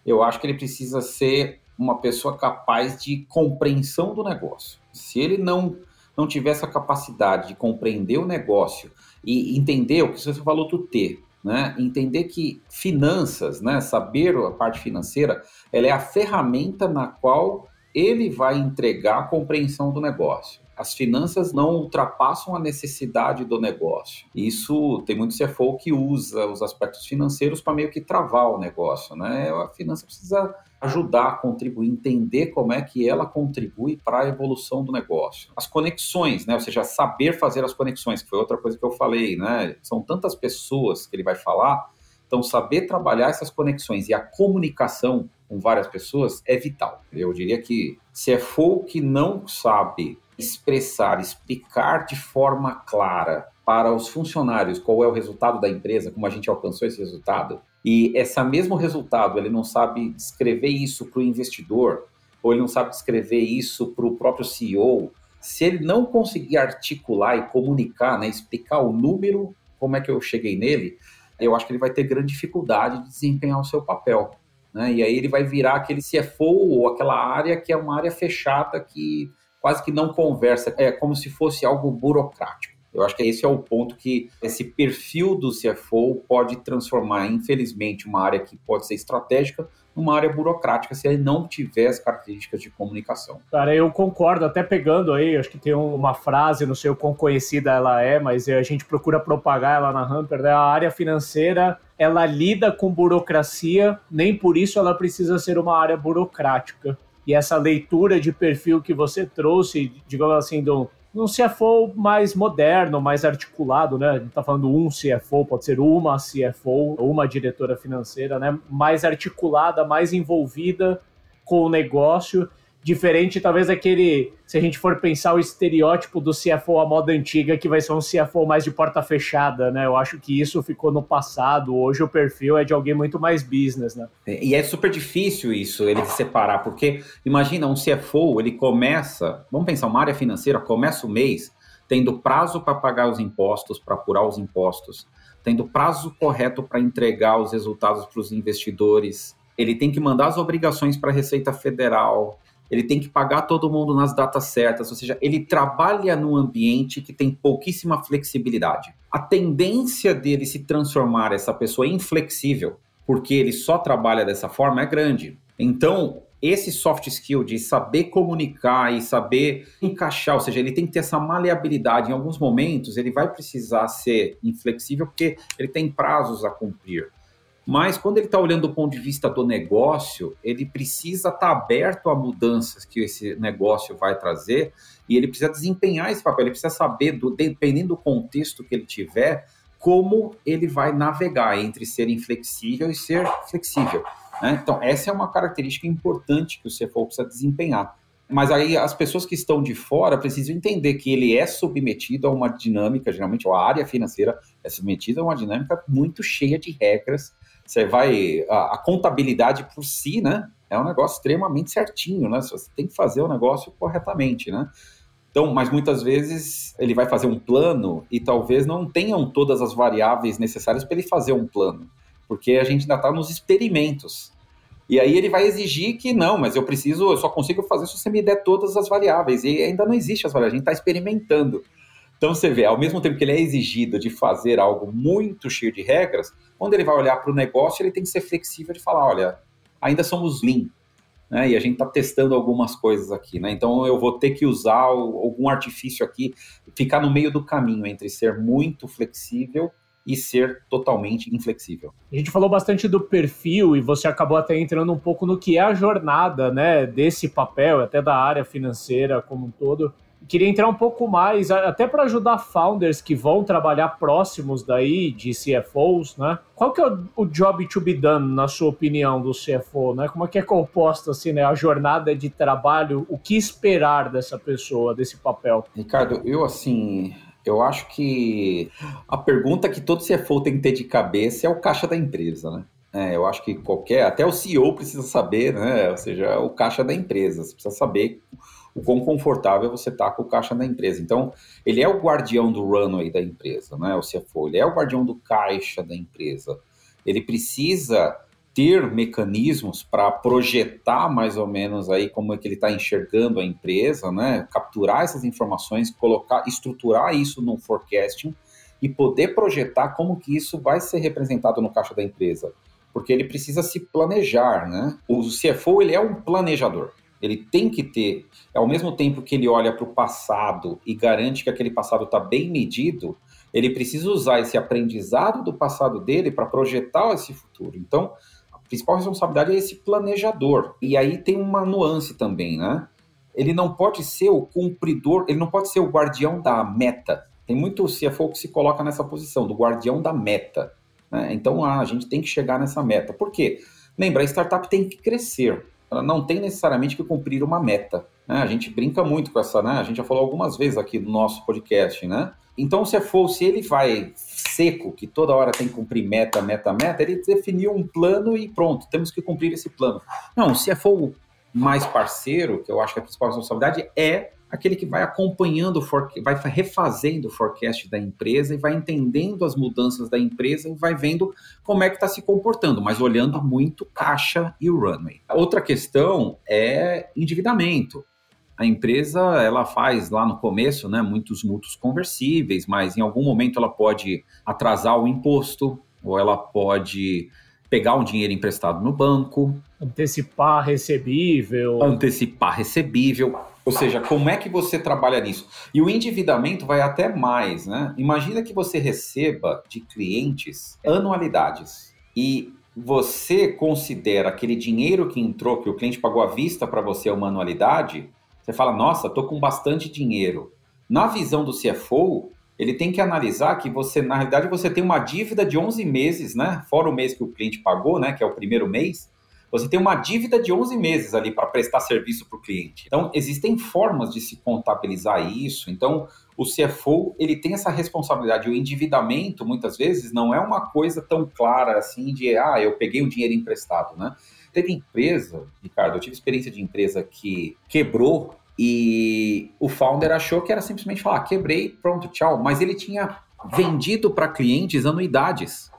Eu acho que ele precisa ser uma pessoa capaz de compreensão do negócio. Se ele não não tiver essa capacidade de compreender o negócio e entender o que você falou do T, né? Entender que finanças, né? Saber a parte financeira, ela é a ferramenta na qual ele vai entregar a compreensão do negócio. As finanças não ultrapassam a necessidade do negócio. Isso tem muito CFO que usa os aspectos financeiros para meio que travar o negócio, né? A finança precisa ajudar, contribuir, entender como é que ela contribui para a evolução do negócio. As conexões, né? Ou seja, saber fazer as conexões, que foi outra coisa que eu falei, né? São tantas pessoas que ele vai falar, então saber trabalhar essas conexões e a comunicação com várias pessoas é vital. Eu diria que se é for que não sabe expressar, explicar de forma clara para os funcionários qual é o resultado da empresa, como a gente alcançou esse resultado, e esse mesmo resultado ele não sabe descrever isso para o investidor, ou ele não sabe descrever isso para o próprio CEO, se ele não conseguir articular e comunicar, né, explicar o número, como é que eu cheguei nele, eu acho que ele vai ter grande dificuldade de desempenhar o seu papel. Né? E aí ele vai virar aquele CFO ou aquela área que é uma área fechada que quase que não conversa, é como se fosse algo burocrático. Eu acho que esse é o ponto que esse perfil do CFO pode transformar, infelizmente, uma área que pode ser estratégica numa área burocrática se ele não tiver as características de comunicação. Cara, eu concordo, até pegando aí, acho que tem uma frase, não sei o quão conhecida ela é, mas a gente procura propagar ela na Hamper, né? A área financeira, ela lida com burocracia, nem por isso ela precisa ser uma área burocrática. E essa leitura de perfil que você trouxe, digamos assim, do um CFO mais moderno, mais articulado, né? A gente tá falando um CFO, pode ser uma CFO, uma diretora financeira, né? Mais articulada, mais envolvida com o negócio Diferente, talvez, daquele. Se a gente for pensar o estereótipo do CFO à moda antiga, que vai ser um CFO mais de porta fechada, né? Eu acho que isso ficou no passado. Hoje o perfil é de alguém muito mais business, né? E é super difícil isso, ele separar, porque imagina um CFO, ele começa. Vamos pensar, uma área financeira começa o mês tendo prazo para pagar os impostos, para apurar os impostos, tendo prazo correto para entregar os resultados para os investidores. Ele tem que mandar as obrigações para a Receita Federal, ele tem que pagar todo mundo nas datas certas, ou seja, ele trabalha num ambiente que tem pouquíssima flexibilidade. A tendência dele se transformar essa pessoa inflexível, porque ele só trabalha dessa forma, é grande. Então, esse soft skill de saber comunicar e saber encaixar, ou seja, ele tem que ter essa maleabilidade. Em alguns momentos, ele vai precisar ser inflexível porque ele tem prazos a cumprir. Mas quando ele está olhando do ponto de vista do negócio, ele precisa estar tá aberto a mudanças que esse negócio vai trazer e ele precisa desempenhar esse papel. Ele precisa saber, do, dependendo do contexto que ele tiver, como ele vai navegar entre ser inflexível e ser flexível. Né? Então, essa é uma característica importante que o CFO precisa desempenhar. Mas aí as pessoas que estão de fora precisam entender que ele é submetido a uma dinâmica, geralmente a área financeira é submetida a uma dinâmica muito cheia de regras. Você vai. A, a contabilidade por si, né? É um negócio extremamente certinho, né? Você tem que fazer o negócio corretamente, né? Então, mas muitas vezes ele vai fazer um plano e talvez não tenham todas as variáveis necessárias para ele fazer um plano porque a gente ainda está nos experimentos. E aí ele vai exigir que não, mas eu preciso, eu só consigo fazer se você me der todas as variáveis. E ainda não existe as variáveis, a gente está experimentando. Então você vê, ao mesmo tempo que ele é exigido de fazer algo muito cheio de regras, quando ele vai olhar para o negócio, ele tem que ser flexível de falar, olha, ainda somos lean, né? E a gente está testando algumas coisas aqui, né? Então eu vou ter que usar algum artifício aqui, ficar no meio do caminho entre ser muito flexível e ser totalmente inflexível. A gente falou bastante do perfil e você acabou até entrando um pouco no que é a jornada, né, desse papel, até da área financeira como um todo. Queria entrar um pouco mais, até para ajudar founders que vão trabalhar próximos daí de CFOs, né? Qual que é o, job to be done, na sua opinião, do CFO, né? Como é que é composta, assim, né, a jornada de trabalho, o que esperar dessa pessoa, desse papel? Ricardo, eu, assim, eu acho que a pergunta que todo CFO tem que ter de cabeça é o caixa da empresa, né? É, eu acho que qualquer, até o CEO precisa saber, né? Ou seja, o caixa da empresa. Você precisa saber o quão confortável você está com o caixa da empresa. Então, ele é o guardião do runway da empresa, né? O CFO, ele é o guardião do caixa da empresa. Ele precisa ter mecanismos para projetar mais ou menos aí como é que ele está enxergando a empresa, né? Capturar essas informações, colocar, estruturar isso no forecasting e poder projetar como que isso vai ser representado no caixa da empresa, porque ele precisa se planejar, né? O CFO ele é um planejador. Ele tem que ter, ao mesmo tempo que ele olha para o passado e garante que aquele passado está bem medido, ele precisa usar esse aprendizado do passado dele para projetar esse futuro. Então, principal responsabilidade é esse planejador. E aí tem uma nuance também, né? Ele não pode ser o cumpridor, ele não pode ser o guardião da meta. Tem muito CFO que se coloca nessa posição, do guardião da meta. Né? Então, ah, a gente tem que chegar nessa meta. Por quê? Lembra, a startup tem que crescer. Ela não tem necessariamente que cumprir uma meta. Né? A gente brinca muito com essa, né? A gente já falou algumas vezes aqui no nosso podcast, né? Então, se for, se ele vai seco, que toda hora tem que cumprir meta, meta, meta, ele definiu um plano e pronto, temos que cumprir esse plano. Não, se for mais parceiro, que eu acho que a principal responsabilidade é aquele que vai acompanhando, vai refazendo o forecast da empresa e vai entendendo as mudanças da empresa e vai vendo como é que está se comportando, mas olhando muito caixa e runway. Outra questão é endividamento a empresa ela faz lá no começo né, muitos mútuos conversíveis, mas em algum momento ela pode atrasar o imposto ou ela pode pegar um dinheiro emprestado no banco. Antecipar recebível. Antecipar recebível. Ou seja, como é que você trabalha nisso? E o endividamento vai até mais, né? Imagina que você receba de clientes anualidades e você considera aquele dinheiro que entrou, que o cliente pagou à vista para você uma anualidade, você fala, nossa, estou com bastante dinheiro. Na visão do CFO, ele tem que analisar que você, na realidade, você tem uma dívida de 11 meses, né? Fora o mês que o cliente pagou, né? Que é o primeiro mês. Você tem uma dívida de 11 meses ali para prestar serviço para o cliente. Então, existem formas de se contabilizar isso. Então, o CFO, ele tem essa responsabilidade. O endividamento, muitas vezes, não é uma coisa tão clara assim de, ah, eu peguei o dinheiro emprestado, né? Teve empresa, Ricardo, eu tive experiência de empresa que quebrou e o founder achou que era simplesmente falar, quebrei, pronto, tchau. Mas ele tinha vendido para clientes anuidades.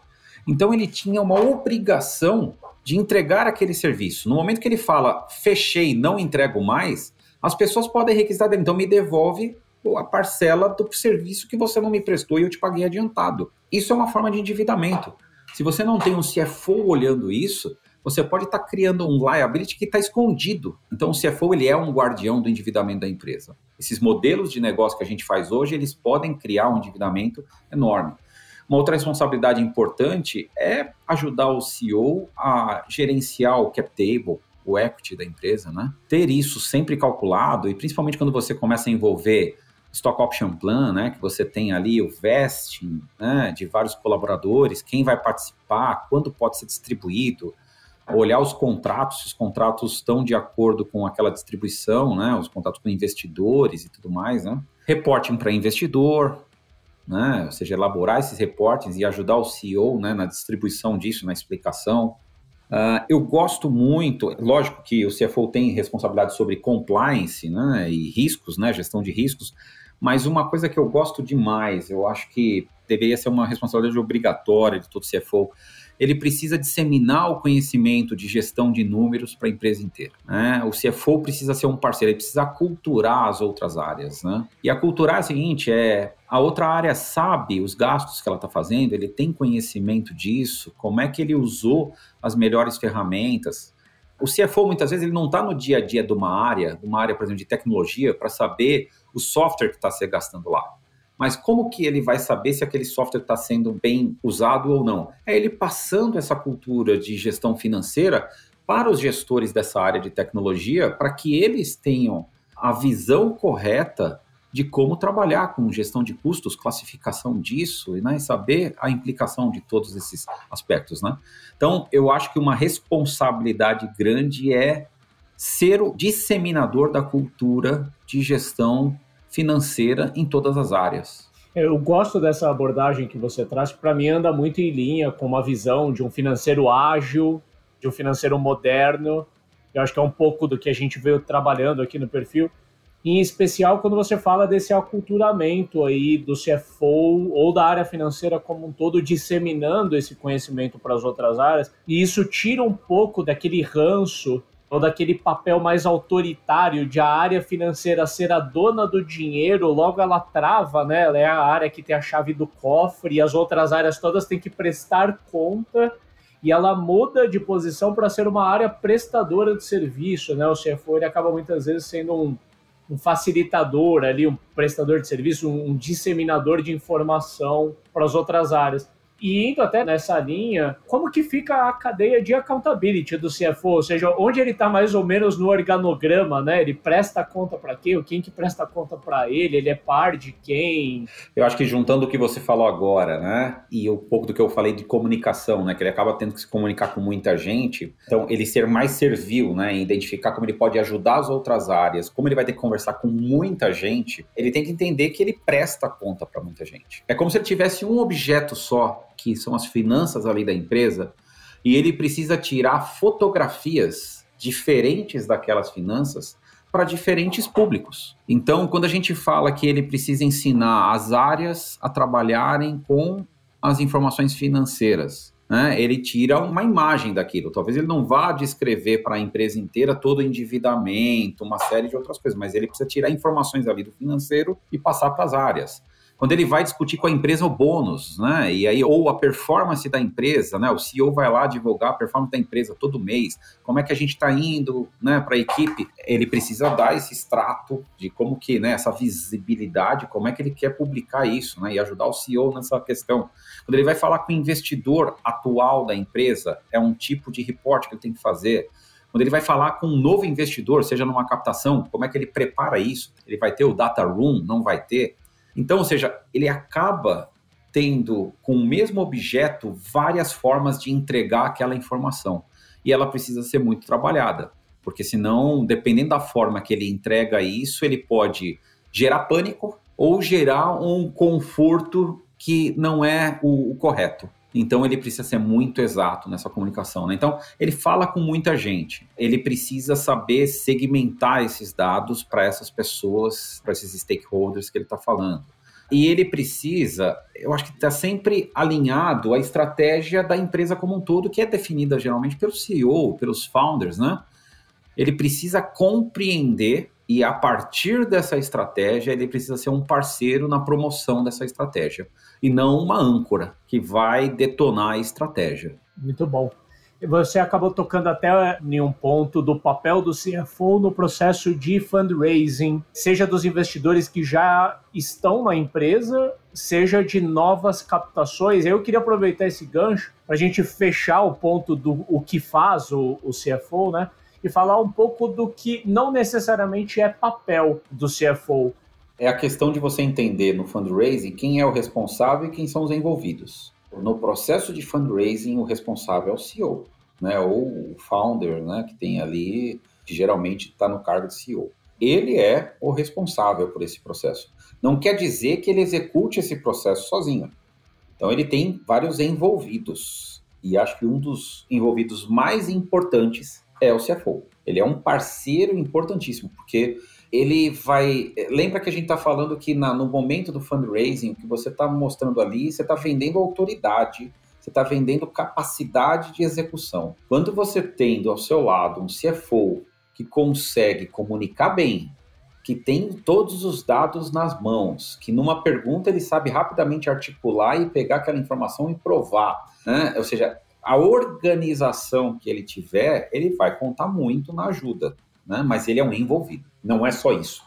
Então ele tinha uma obrigação de entregar aquele serviço. No momento que ele fala, fechei, não entrego mais, as pessoas podem requisitar dele, então me devolve a parcela do serviço que você não me prestou e eu te paguei adiantado. Isso é uma forma de endividamento. Se você não tem um CFO olhando isso, você pode estar tá criando um liability que está escondido. Então, o CFO ele é um guardião do endividamento da empresa. Esses modelos de negócio que a gente faz hoje, eles podem criar um endividamento enorme. Uma outra responsabilidade importante é ajudar o CEO a gerenciar o cap table, o equity da empresa, né? Ter isso sempre calculado e principalmente quando você começa a envolver stock option plan, né, que você tem ali o vesting né, de vários colaboradores, quem vai participar, quando pode ser distribuído, olhar os contratos, se os contratos estão de acordo com aquela distribuição, né, os contratos com investidores e tudo mais, né, reporting para investidor, né, ou seja, elaborar esses reportes e ajudar o CEO né, na distribuição disso, na explicação. Uh, eu gosto muito, lógico que o CFO tem responsabilidade sobre compliance né, e riscos, né, gestão de riscos, mas uma coisa que eu gosto demais, eu acho que deveria ser uma responsabilidade obrigatória de todo CFO, ele precisa disseminar o conhecimento de gestão de números para a empresa inteira. Né? O CFO precisa ser um parceiro, ele precisa culturar as outras áreas. Né? E a culturar é o seguinte: é a outra área sabe os gastos que ela está fazendo, ele tem conhecimento disso, como é que ele usou as melhores ferramentas. O CFO, muitas vezes, ele não está no dia a dia de uma área, de uma área, por exemplo, de tecnologia, para saber o software que está se gastando lá. Mas como que ele vai saber se aquele software está sendo bem usado ou não? É ele passando essa cultura de gestão financeira para os gestores dessa área de tecnologia, para que eles tenham a visão correta de como trabalhar com gestão de custos, classificação disso e né, saber a implicação de todos esses aspectos. Né? Então, eu acho que uma responsabilidade grande é ser o disseminador da cultura de gestão financeira em todas as áreas. Eu gosto dessa abordagem que você traz, para mim anda muito em linha com uma visão de um financeiro ágil, de um financeiro moderno. Eu acho que é um pouco do que a gente veio trabalhando aqui no perfil, em especial quando você fala desse aculturamento aí do CFO ou da área financeira como um todo, disseminando esse conhecimento para as outras áreas, e isso tira um pouco daquele ranço ou daquele papel mais autoritário de a área financeira ser a dona do dinheiro, logo ela trava, né? Ela é a área que tem a chave do cofre e as outras áreas todas têm que prestar conta e ela muda de posição para ser uma área prestadora de serviço, né? O CFO ele acaba muitas vezes sendo um, um facilitador ali, um prestador de serviço, um, um disseminador de informação para as outras áreas. E indo até nessa linha, como que fica a cadeia de accountability do CFO? Ou seja, onde ele está mais ou menos no organograma, né? Ele presta conta para quem? Ou quem que presta conta para ele? Ele é par de quem? Eu acho que juntando o que você falou agora, né? E um pouco do que eu falei de comunicação, né? Que ele acaba tendo que se comunicar com muita gente. Então, ele ser mais servil, né? Identificar como ele pode ajudar as outras áreas, como ele vai ter que conversar com muita gente, ele tem que entender que ele presta conta para muita gente. É como se ele tivesse um objeto só que são as finanças ali da empresa, e ele precisa tirar fotografias diferentes daquelas finanças para diferentes públicos. Então, quando a gente fala que ele precisa ensinar as áreas a trabalharem com as informações financeiras, né, ele tira uma imagem daquilo. Talvez ele não vá descrever para a empresa inteira todo o endividamento, uma série de outras coisas, mas ele precisa tirar informações ali do financeiro e passar para as áreas quando ele vai discutir com a empresa o bônus, né? E aí, ou a performance da empresa, né? O CEO vai lá divulgar a performance da empresa todo mês, como é que a gente está indo, né, para a equipe. Ele precisa dar esse extrato de como que, né, essa visibilidade, como é que ele quer publicar isso, né? E ajudar o CEO nessa questão. Quando ele vai falar com o investidor atual da empresa, é um tipo de reporte que ele tem que fazer. Quando ele vai falar com um novo investidor, seja numa captação, como é que ele prepara isso? Ele vai ter o data room? Não vai ter? Então, ou seja, ele acaba tendo com o mesmo objeto várias formas de entregar aquela informação. E ela precisa ser muito trabalhada, porque senão, dependendo da forma que ele entrega isso, ele pode gerar pânico ou gerar um conforto que não é o, o correto. Então ele precisa ser muito exato nessa comunicação. Né? Então ele fala com muita gente. Ele precisa saber segmentar esses dados para essas pessoas, para esses stakeholders que ele está falando. E ele precisa, eu acho que está sempre alinhado à estratégia da empresa como um todo, que é definida geralmente pelo CEO, pelos founders, né? Ele precisa compreender e a partir dessa estratégia ele precisa ser um parceiro na promoção dessa estratégia e não uma âncora que vai detonar a estratégia. Muito bom. Você acabou tocando até em um ponto do papel do CFO no processo de fundraising, seja dos investidores que já estão na empresa, seja de novas captações. Eu queria aproveitar esse gancho para a gente fechar o ponto do o que faz o, o CFO, né? E falar um pouco do que não necessariamente é papel do CFO. É a questão de você entender no fundraising quem é o responsável e quem são os envolvidos. No processo de fundraising, o responsável é o CEO, né, ou o founder, né, que tem ali, que geralmente está no cargo de CEO. Ele é o responsável por esse processo. Não quer dizer que ele execute esse processo sozinho. Então, ele tem vários envolvidos. E acho que um dos envolvidos mais importantes é o CFO. Ele é um parceiro importantíssimo, porque ele vai. Lembra que a gente está falando que na, no momento do fundraising, o que você está mostrando ali, você está vendendo autoridade, você está vendendo capacidade de execução. Quando você tem ao seu lado um CFO que consegue comunicar bem, que tem todos os dados nas mãos, que numa pergunta ele sabe rapidamente articular e pegar aquela informação e provar, né? Ou seja, a organização que ele tiver, ele vai contar muito na ajuda né? mas ele é um envolvido. Não é só isso.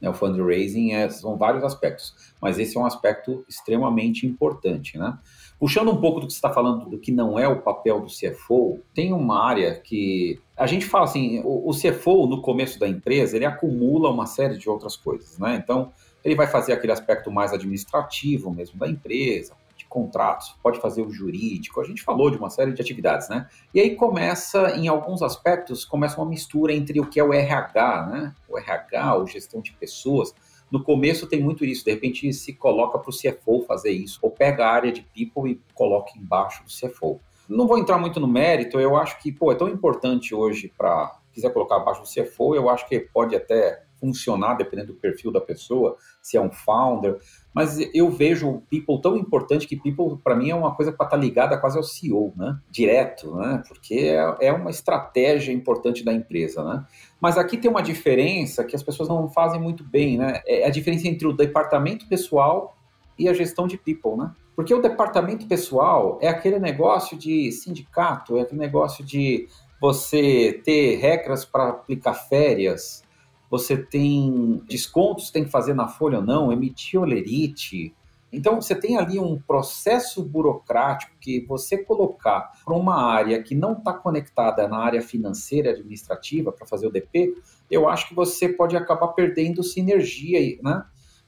Né? O fundraising é, são vários aspectos, mas esse é um aspecto extremamente importante. Né? Puxando um pouco do que você está falando, do que não é o papel do CFO, tem uma área que a gente fala assim: o, o CFO, no começo da empresa, ele acumula uma série de outras coisas. Né? Então, ele vai fazer aquele aspecto mais administrativo mesmo da empresa, contratos, pode fazer o jurídico, a gente falou de uma série de atividades, né? E aí começa, em alguns aspectos, começa uma mistura entre o que é o RH, né? O RH, ou gestão de pessoas. No começo tem muito isso, de repente se coloca para o CFO fazer isso, ou pega a área de people e coloca embaixo do CFO. Não vou entrar muito no mérito, eu acho que, pô, é tão importante hoje para quiser colocar abaixo do CFO, eu acho que pode até funcionar dependendo do perfil da pessoa, se é um founder, mas eu vejo o people tão importante que people para mim é uma coisa para estar tá ligada quase ao CEO, né? Direto, né? Porque é, é uma estratégia importante da empresa, né? Mas aqui tem uma diferença que as pessoas não fazem muito bem, né? É a diferença entre o departamento pessoal e a gestão de people, né? Porque o departamento pessoal é aquele negócio de sindicato, é aquele negócio de você ter regras para aplicar férias, você tem descontos, tem que fazer na folha ou não, emitir olerite. Então, você tem ali um processo burocrático que você colocar para uma área que não está conectada na área financeira administrativa para fazer o DP, eu acho que você pode acabar perdendo sinergia, né?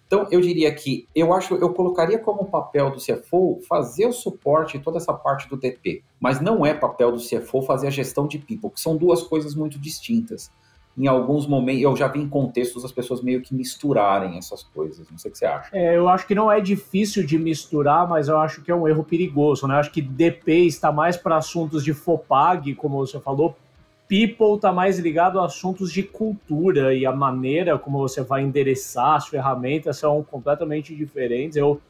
Então, eu diria que eu acho, eu colocaria como papel do CFO fazer o suporte toda essa parte do DP, mas não é papel do CFO fazer a gestão de people, que são duas coisas muito distintas em alguns momentos, eu já vi em contextos as pessoas meio que misturarem essas coisas. Não sei o que você acha. É, eu acho que não é difícil de misturar, mas eu acho que é um erro perigoso, né? Eu acho que DP está mais para assuntos de FOPAG, como você falou. People está mais ligado a assuntos de cultura e a maneira como você vai endereçar as ferramentas são completamente diferentes. Eu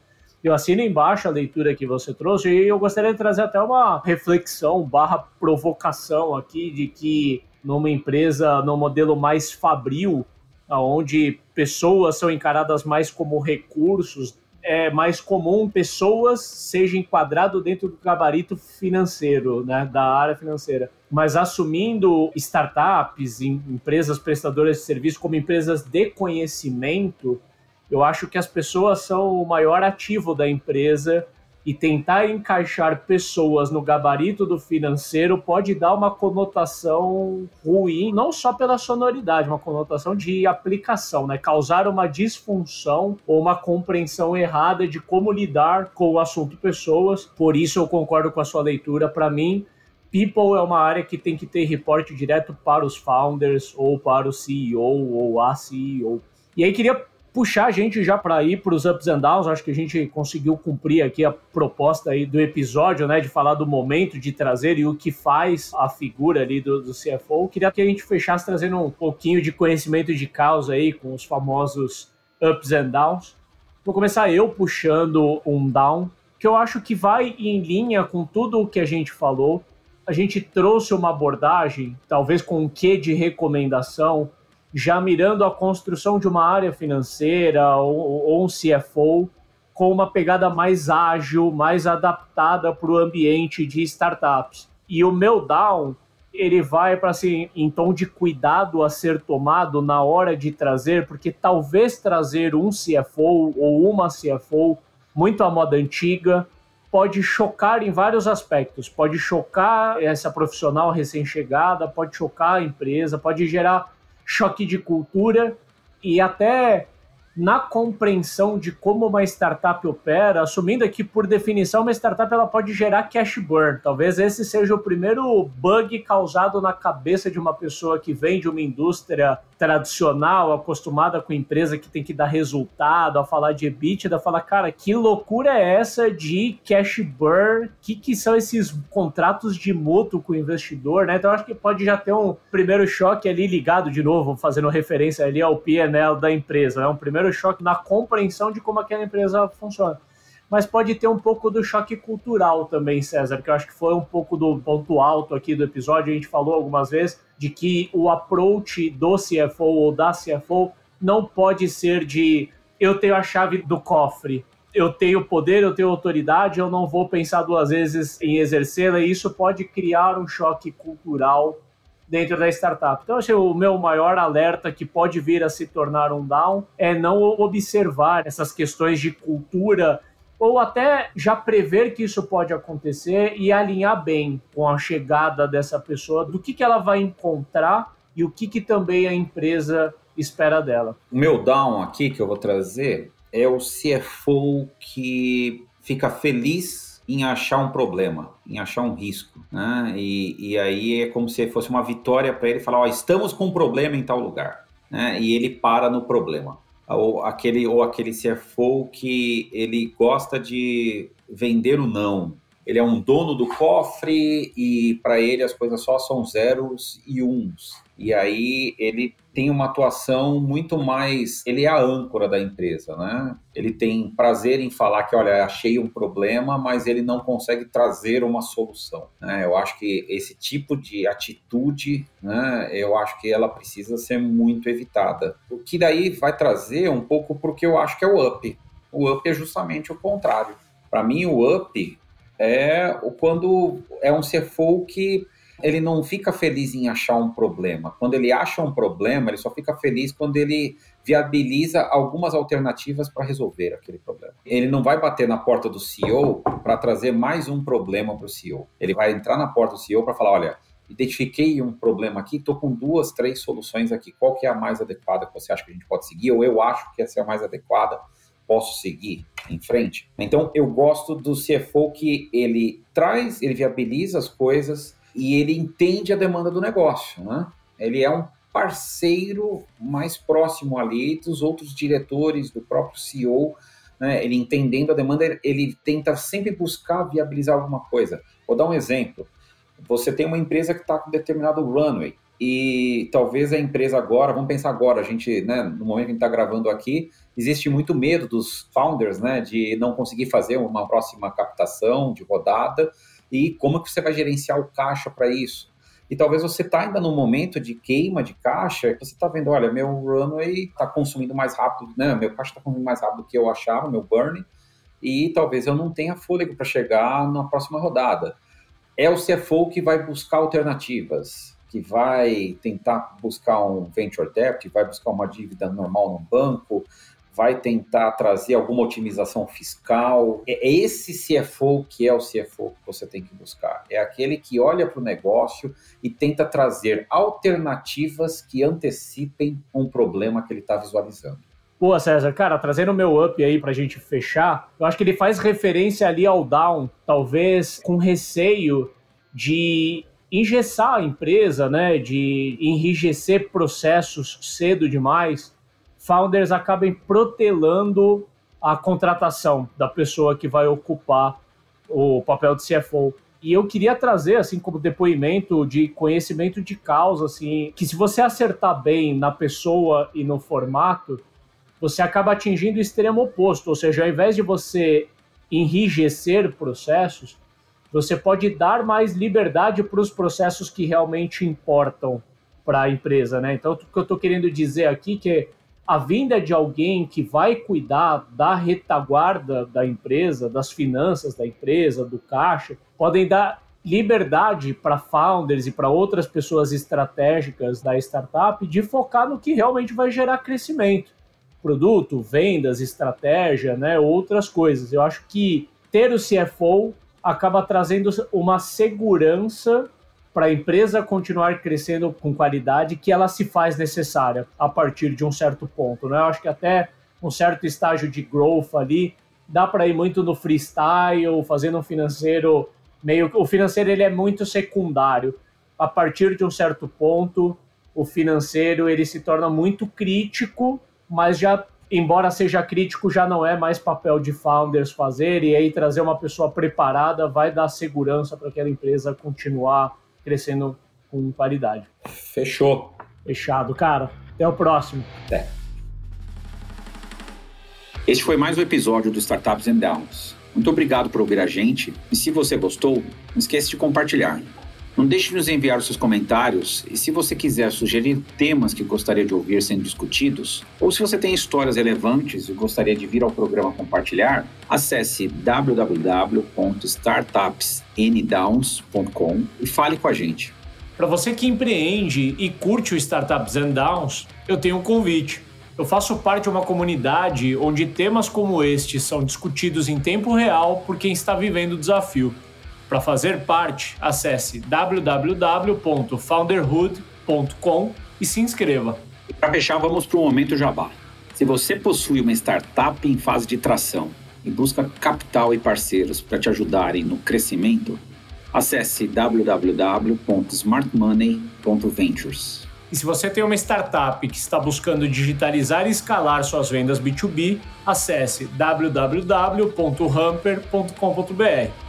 eu assino embaixo a leitura que você trouxe e eu gostaria de trazer até uma reflexão barra provocação aqui de que numa empresa, num modelo mais fabril, onde pessoas são encaradas mais como recursos, é mais comum pessoas sejam enquadrado dentro do gabarito financeiro, né, da área financeira. Mas assumindo startups, empresas prestadoras de serviço como empresas de conhecimento, eu acho que as pessoas são o maior ativo da empresa e tentar encaixar pessoas no gabarito do financeiro pode dar uma conotação ruim, não só pela sonoridade, uma conotação de aplicação, né? Causar uma disfunção ou uma compreensão errada de como lidar com o assunto pessoas. Por isso eu concordo com a sua leitura. Para mim, People é uma área que tem que ter reporte direto para os founders ou para o CEO ou a CEO. E aí queria puxar a gente já para ir para os ups and downs. Acho que a gente conseguiu cumprir aqui a proposta aí do episódio, né, de falar do momento de trazer e o que faz a figura ali do, do CFO. Queria que a gente fechasse trazendo um pouquinho de conhecimento de causa aí com os famosos ups and downs. Vou começar eu puxando um down que eu acho que vai em linha com tudo o que a gente falou. A gente trouxe uma abordagem, talvez com um quê de recomendação, já mirando a construção de uma área financeira ou, ou um CFO com uma pegada mais ágil, mais adaptada para o ambiente de startups. E o meu down, ele vai para assim, em tom de cuidado a ser tomado na hora de trazer, porque talvez trazer um CFO ou uma CFO muito à moda antiga pode chocar em vários aspectos. Pode chocar essa profissional recém-chegada, pode chocar a empresa, pode gerar choque de cultura e até na compreensão de como uma startup opera, assumindo que por definição uma startup ela pode gerar cash burn. Talvez esse seja o primeiro bug causado na cabeça de uma pessoa que vem de uma indústria tradicional, acostumada com empresa que tem que dar resultado, a falar de EBITDA, falar, cara, que loucura é essa de cash burn? O que, que são esses contratos de mútuo com o investidor, né? Então acho que pode já ter um primeiro choque ali ligado de novo, fazendo referência ali ao PNL da empresa, né? Um primeiro primeiro choque na compreensão de como aquela empresa funciona. Mas pode ter um pouco do choque cultural também, César, que eu acho que foi um pouco do ponto alto aqui do episódio. A gente falou algumas vezes de que o approach do CFO ou da CFO não pode ser de eu tenho a chave do cofre, eu tenho poder, eu tenho autoridade, eu não vou pensar duas vezes em exercê-la, e isso pode criar um choque cultural dentro da startup. Então, acho que o meu maior alerta que pode vir a se tornar um down é não observar essas questões de cultura ou até já prever que isso pode acontecer e alinhar bem com a chegada dessa pessoa, do que, que ela vai encontrar e o que, que também a empresa espera dela. O meu down aqui que eu vou trazer é o CFO que fica feliz em achar um problema, em achar um risco. Né? E, e aí é como se fosse uma vitória para ele falar: estamos com um problema em tal lugar. Né? E ele para no problema. Ou aquele, ou aquele CFO que ele gosta de vender o não. Ele é um dono do cofre e para ele as coisas só são zeros e uns. E aí ele tem uma atuação muito mais. Ele é a âncora da empresa, né? Ele tem prazer em falar que, olha, achei um problema, mas ele não consegue trazer uma solução. Né? Eu acho que esse tipo de atitude, né, eu acho que ela precisa ser muito evitada. O que daí vai trazer um pouco porque eu acho que é o up. O up é justamente o contrário. Para mim, o up é quando é um CFO que ele não fica feliz em achar um problema. Quando ele acha um problema, ele só fica feliz quando ele viabiliza algumas alternativas para resolver aquele problema. Ele não vai bater na porta do CEO para trazer mais um problema para o CEO. Ele vai entrar na porta do CEO para falar, olha, identifiquei um problema aqui, estou com duas, três soluções aqui. Qual que é a mais adequada que você acha que a gente pode seguir? Ou eu acho que essa é a mais adequada, posso seguir em frente? Então, eu gosto do CFO que ele traz, ele viabiliza as coisas, e ele entende a demanda do negócio, né? Ele é um parceiro mais próximo ali dos outros diretores, do próprio CEO, né? Ele entendendo a demanda, ele tenta sempre buscar viabilizar alguma coisa. Vou dar um exemplo. Você tem uma empresa que está com determinado runway e talvez a empresa agora, vamos pensar agora, a gente, né, no momento que a gente está gravando aqui, existe muito medo dos founders, né, de não conseguir fazer uma próxima captação de rodada e como que você vai gerenciar o caixa para isso. E talvez você está ainda no momento de queima de caixa, você está vendo, olha, meu runway está consumindo mais rápido, né? Meu caixa está consumindo mais rápido do que eu achava, meu burn, e talvez eu não tenha fôlego para chegar na próxima rodada. É o CFO que vai buscar alternativas, que vai tentar buscar um venture debt, vai buscar uma dívida normal no banco, vai tentar trazer alguma otimização fiscal. É, é esse CFO que é o CFO que você tem que buscar. É aquele que olha para o negócio e tenta trazer alternativas que antecipem um problema que ele está visualizando. Boa, César. Cara, trazendo o meu up aí para a gente fechar, eu acho que ele faz referência ali ao down, talvez com receio de engessar a empresa, né, de enrijecer processos cedo demais founders acabem protelando a contratação da pessoa que vai ocupar o papel de CFO. E eu queria trazer, assim, como depoimento de conhecimento de causa, assim, que se você acertar bem na pessoa e no formato, você acaba atingindo o extremo oposto. Ou seja, ao invés de você enrijecer processos, você pode dar mais liberdade para os processos que realmente importam para a empresa, né? Então, o que eu estou querendo dizer aqui que a vinda de alguém que vai cuidar da retaguarda da empresa, das finanças da empresa, do caixa, podem dar liberdade para founders e para outras pessoas estratégicas da startup de focar no que realmente vai gerar crescimento. Produto, vendas, estratégia, né, outras coisas. Eu acho que ter o CFO acaba trazendo uma segurança para a empresa continuar crescendo com qualidade que ela se faz necessária a partir de um certo ponto. Né? Eu acho que até um certo estágio de growth ali dá para ir muito no freestyle, fazendo um financeiro meio o financeiro ele é muito secundário. A partir de um certo ponto, o financeiro ele se torna muito crítico, mas já embora seja crítico, já não é mais papel de founders fazer e aí trazer uma pessoa preparada vai dar segurança para aquela empresa continuar crescendo com qualidade. Fechou. Fechado, cara. Até o próximo. Até. Este foi mais um episódio do Startups and Downs. Muito obrigado por ouvir a gente e se você gostou, não esqueça de compartilhar. Não deixe de nos enviar os seus comentários e se você quiser sugerir temas que gostaria de ouvir sendo discutidos, ou se você tem histórias relevantes e gostaria de vir ao programa compartilhar, acesse www.startupsndowns.com e fale com a gente. Para você que empreende e curte o Startups and Downs, eu tenho um convite. Eu faço parte de uma comunidade onde temas como este são discutidos em tempo real por quem está vivendo o desafio. Para fazer parte, acesse www.founderhood.com e se inscreva. Para fechar, vamos para o momento jabá. Se você possui uma startup em fase de tração e busca capital e parceiros para te ajudarem no crescimento, acesse www.smartmoney.ventures. E se você tem uma startup que está buscando digitalizar e escalar suas vendas B2B, acesse www.hamper.com.br.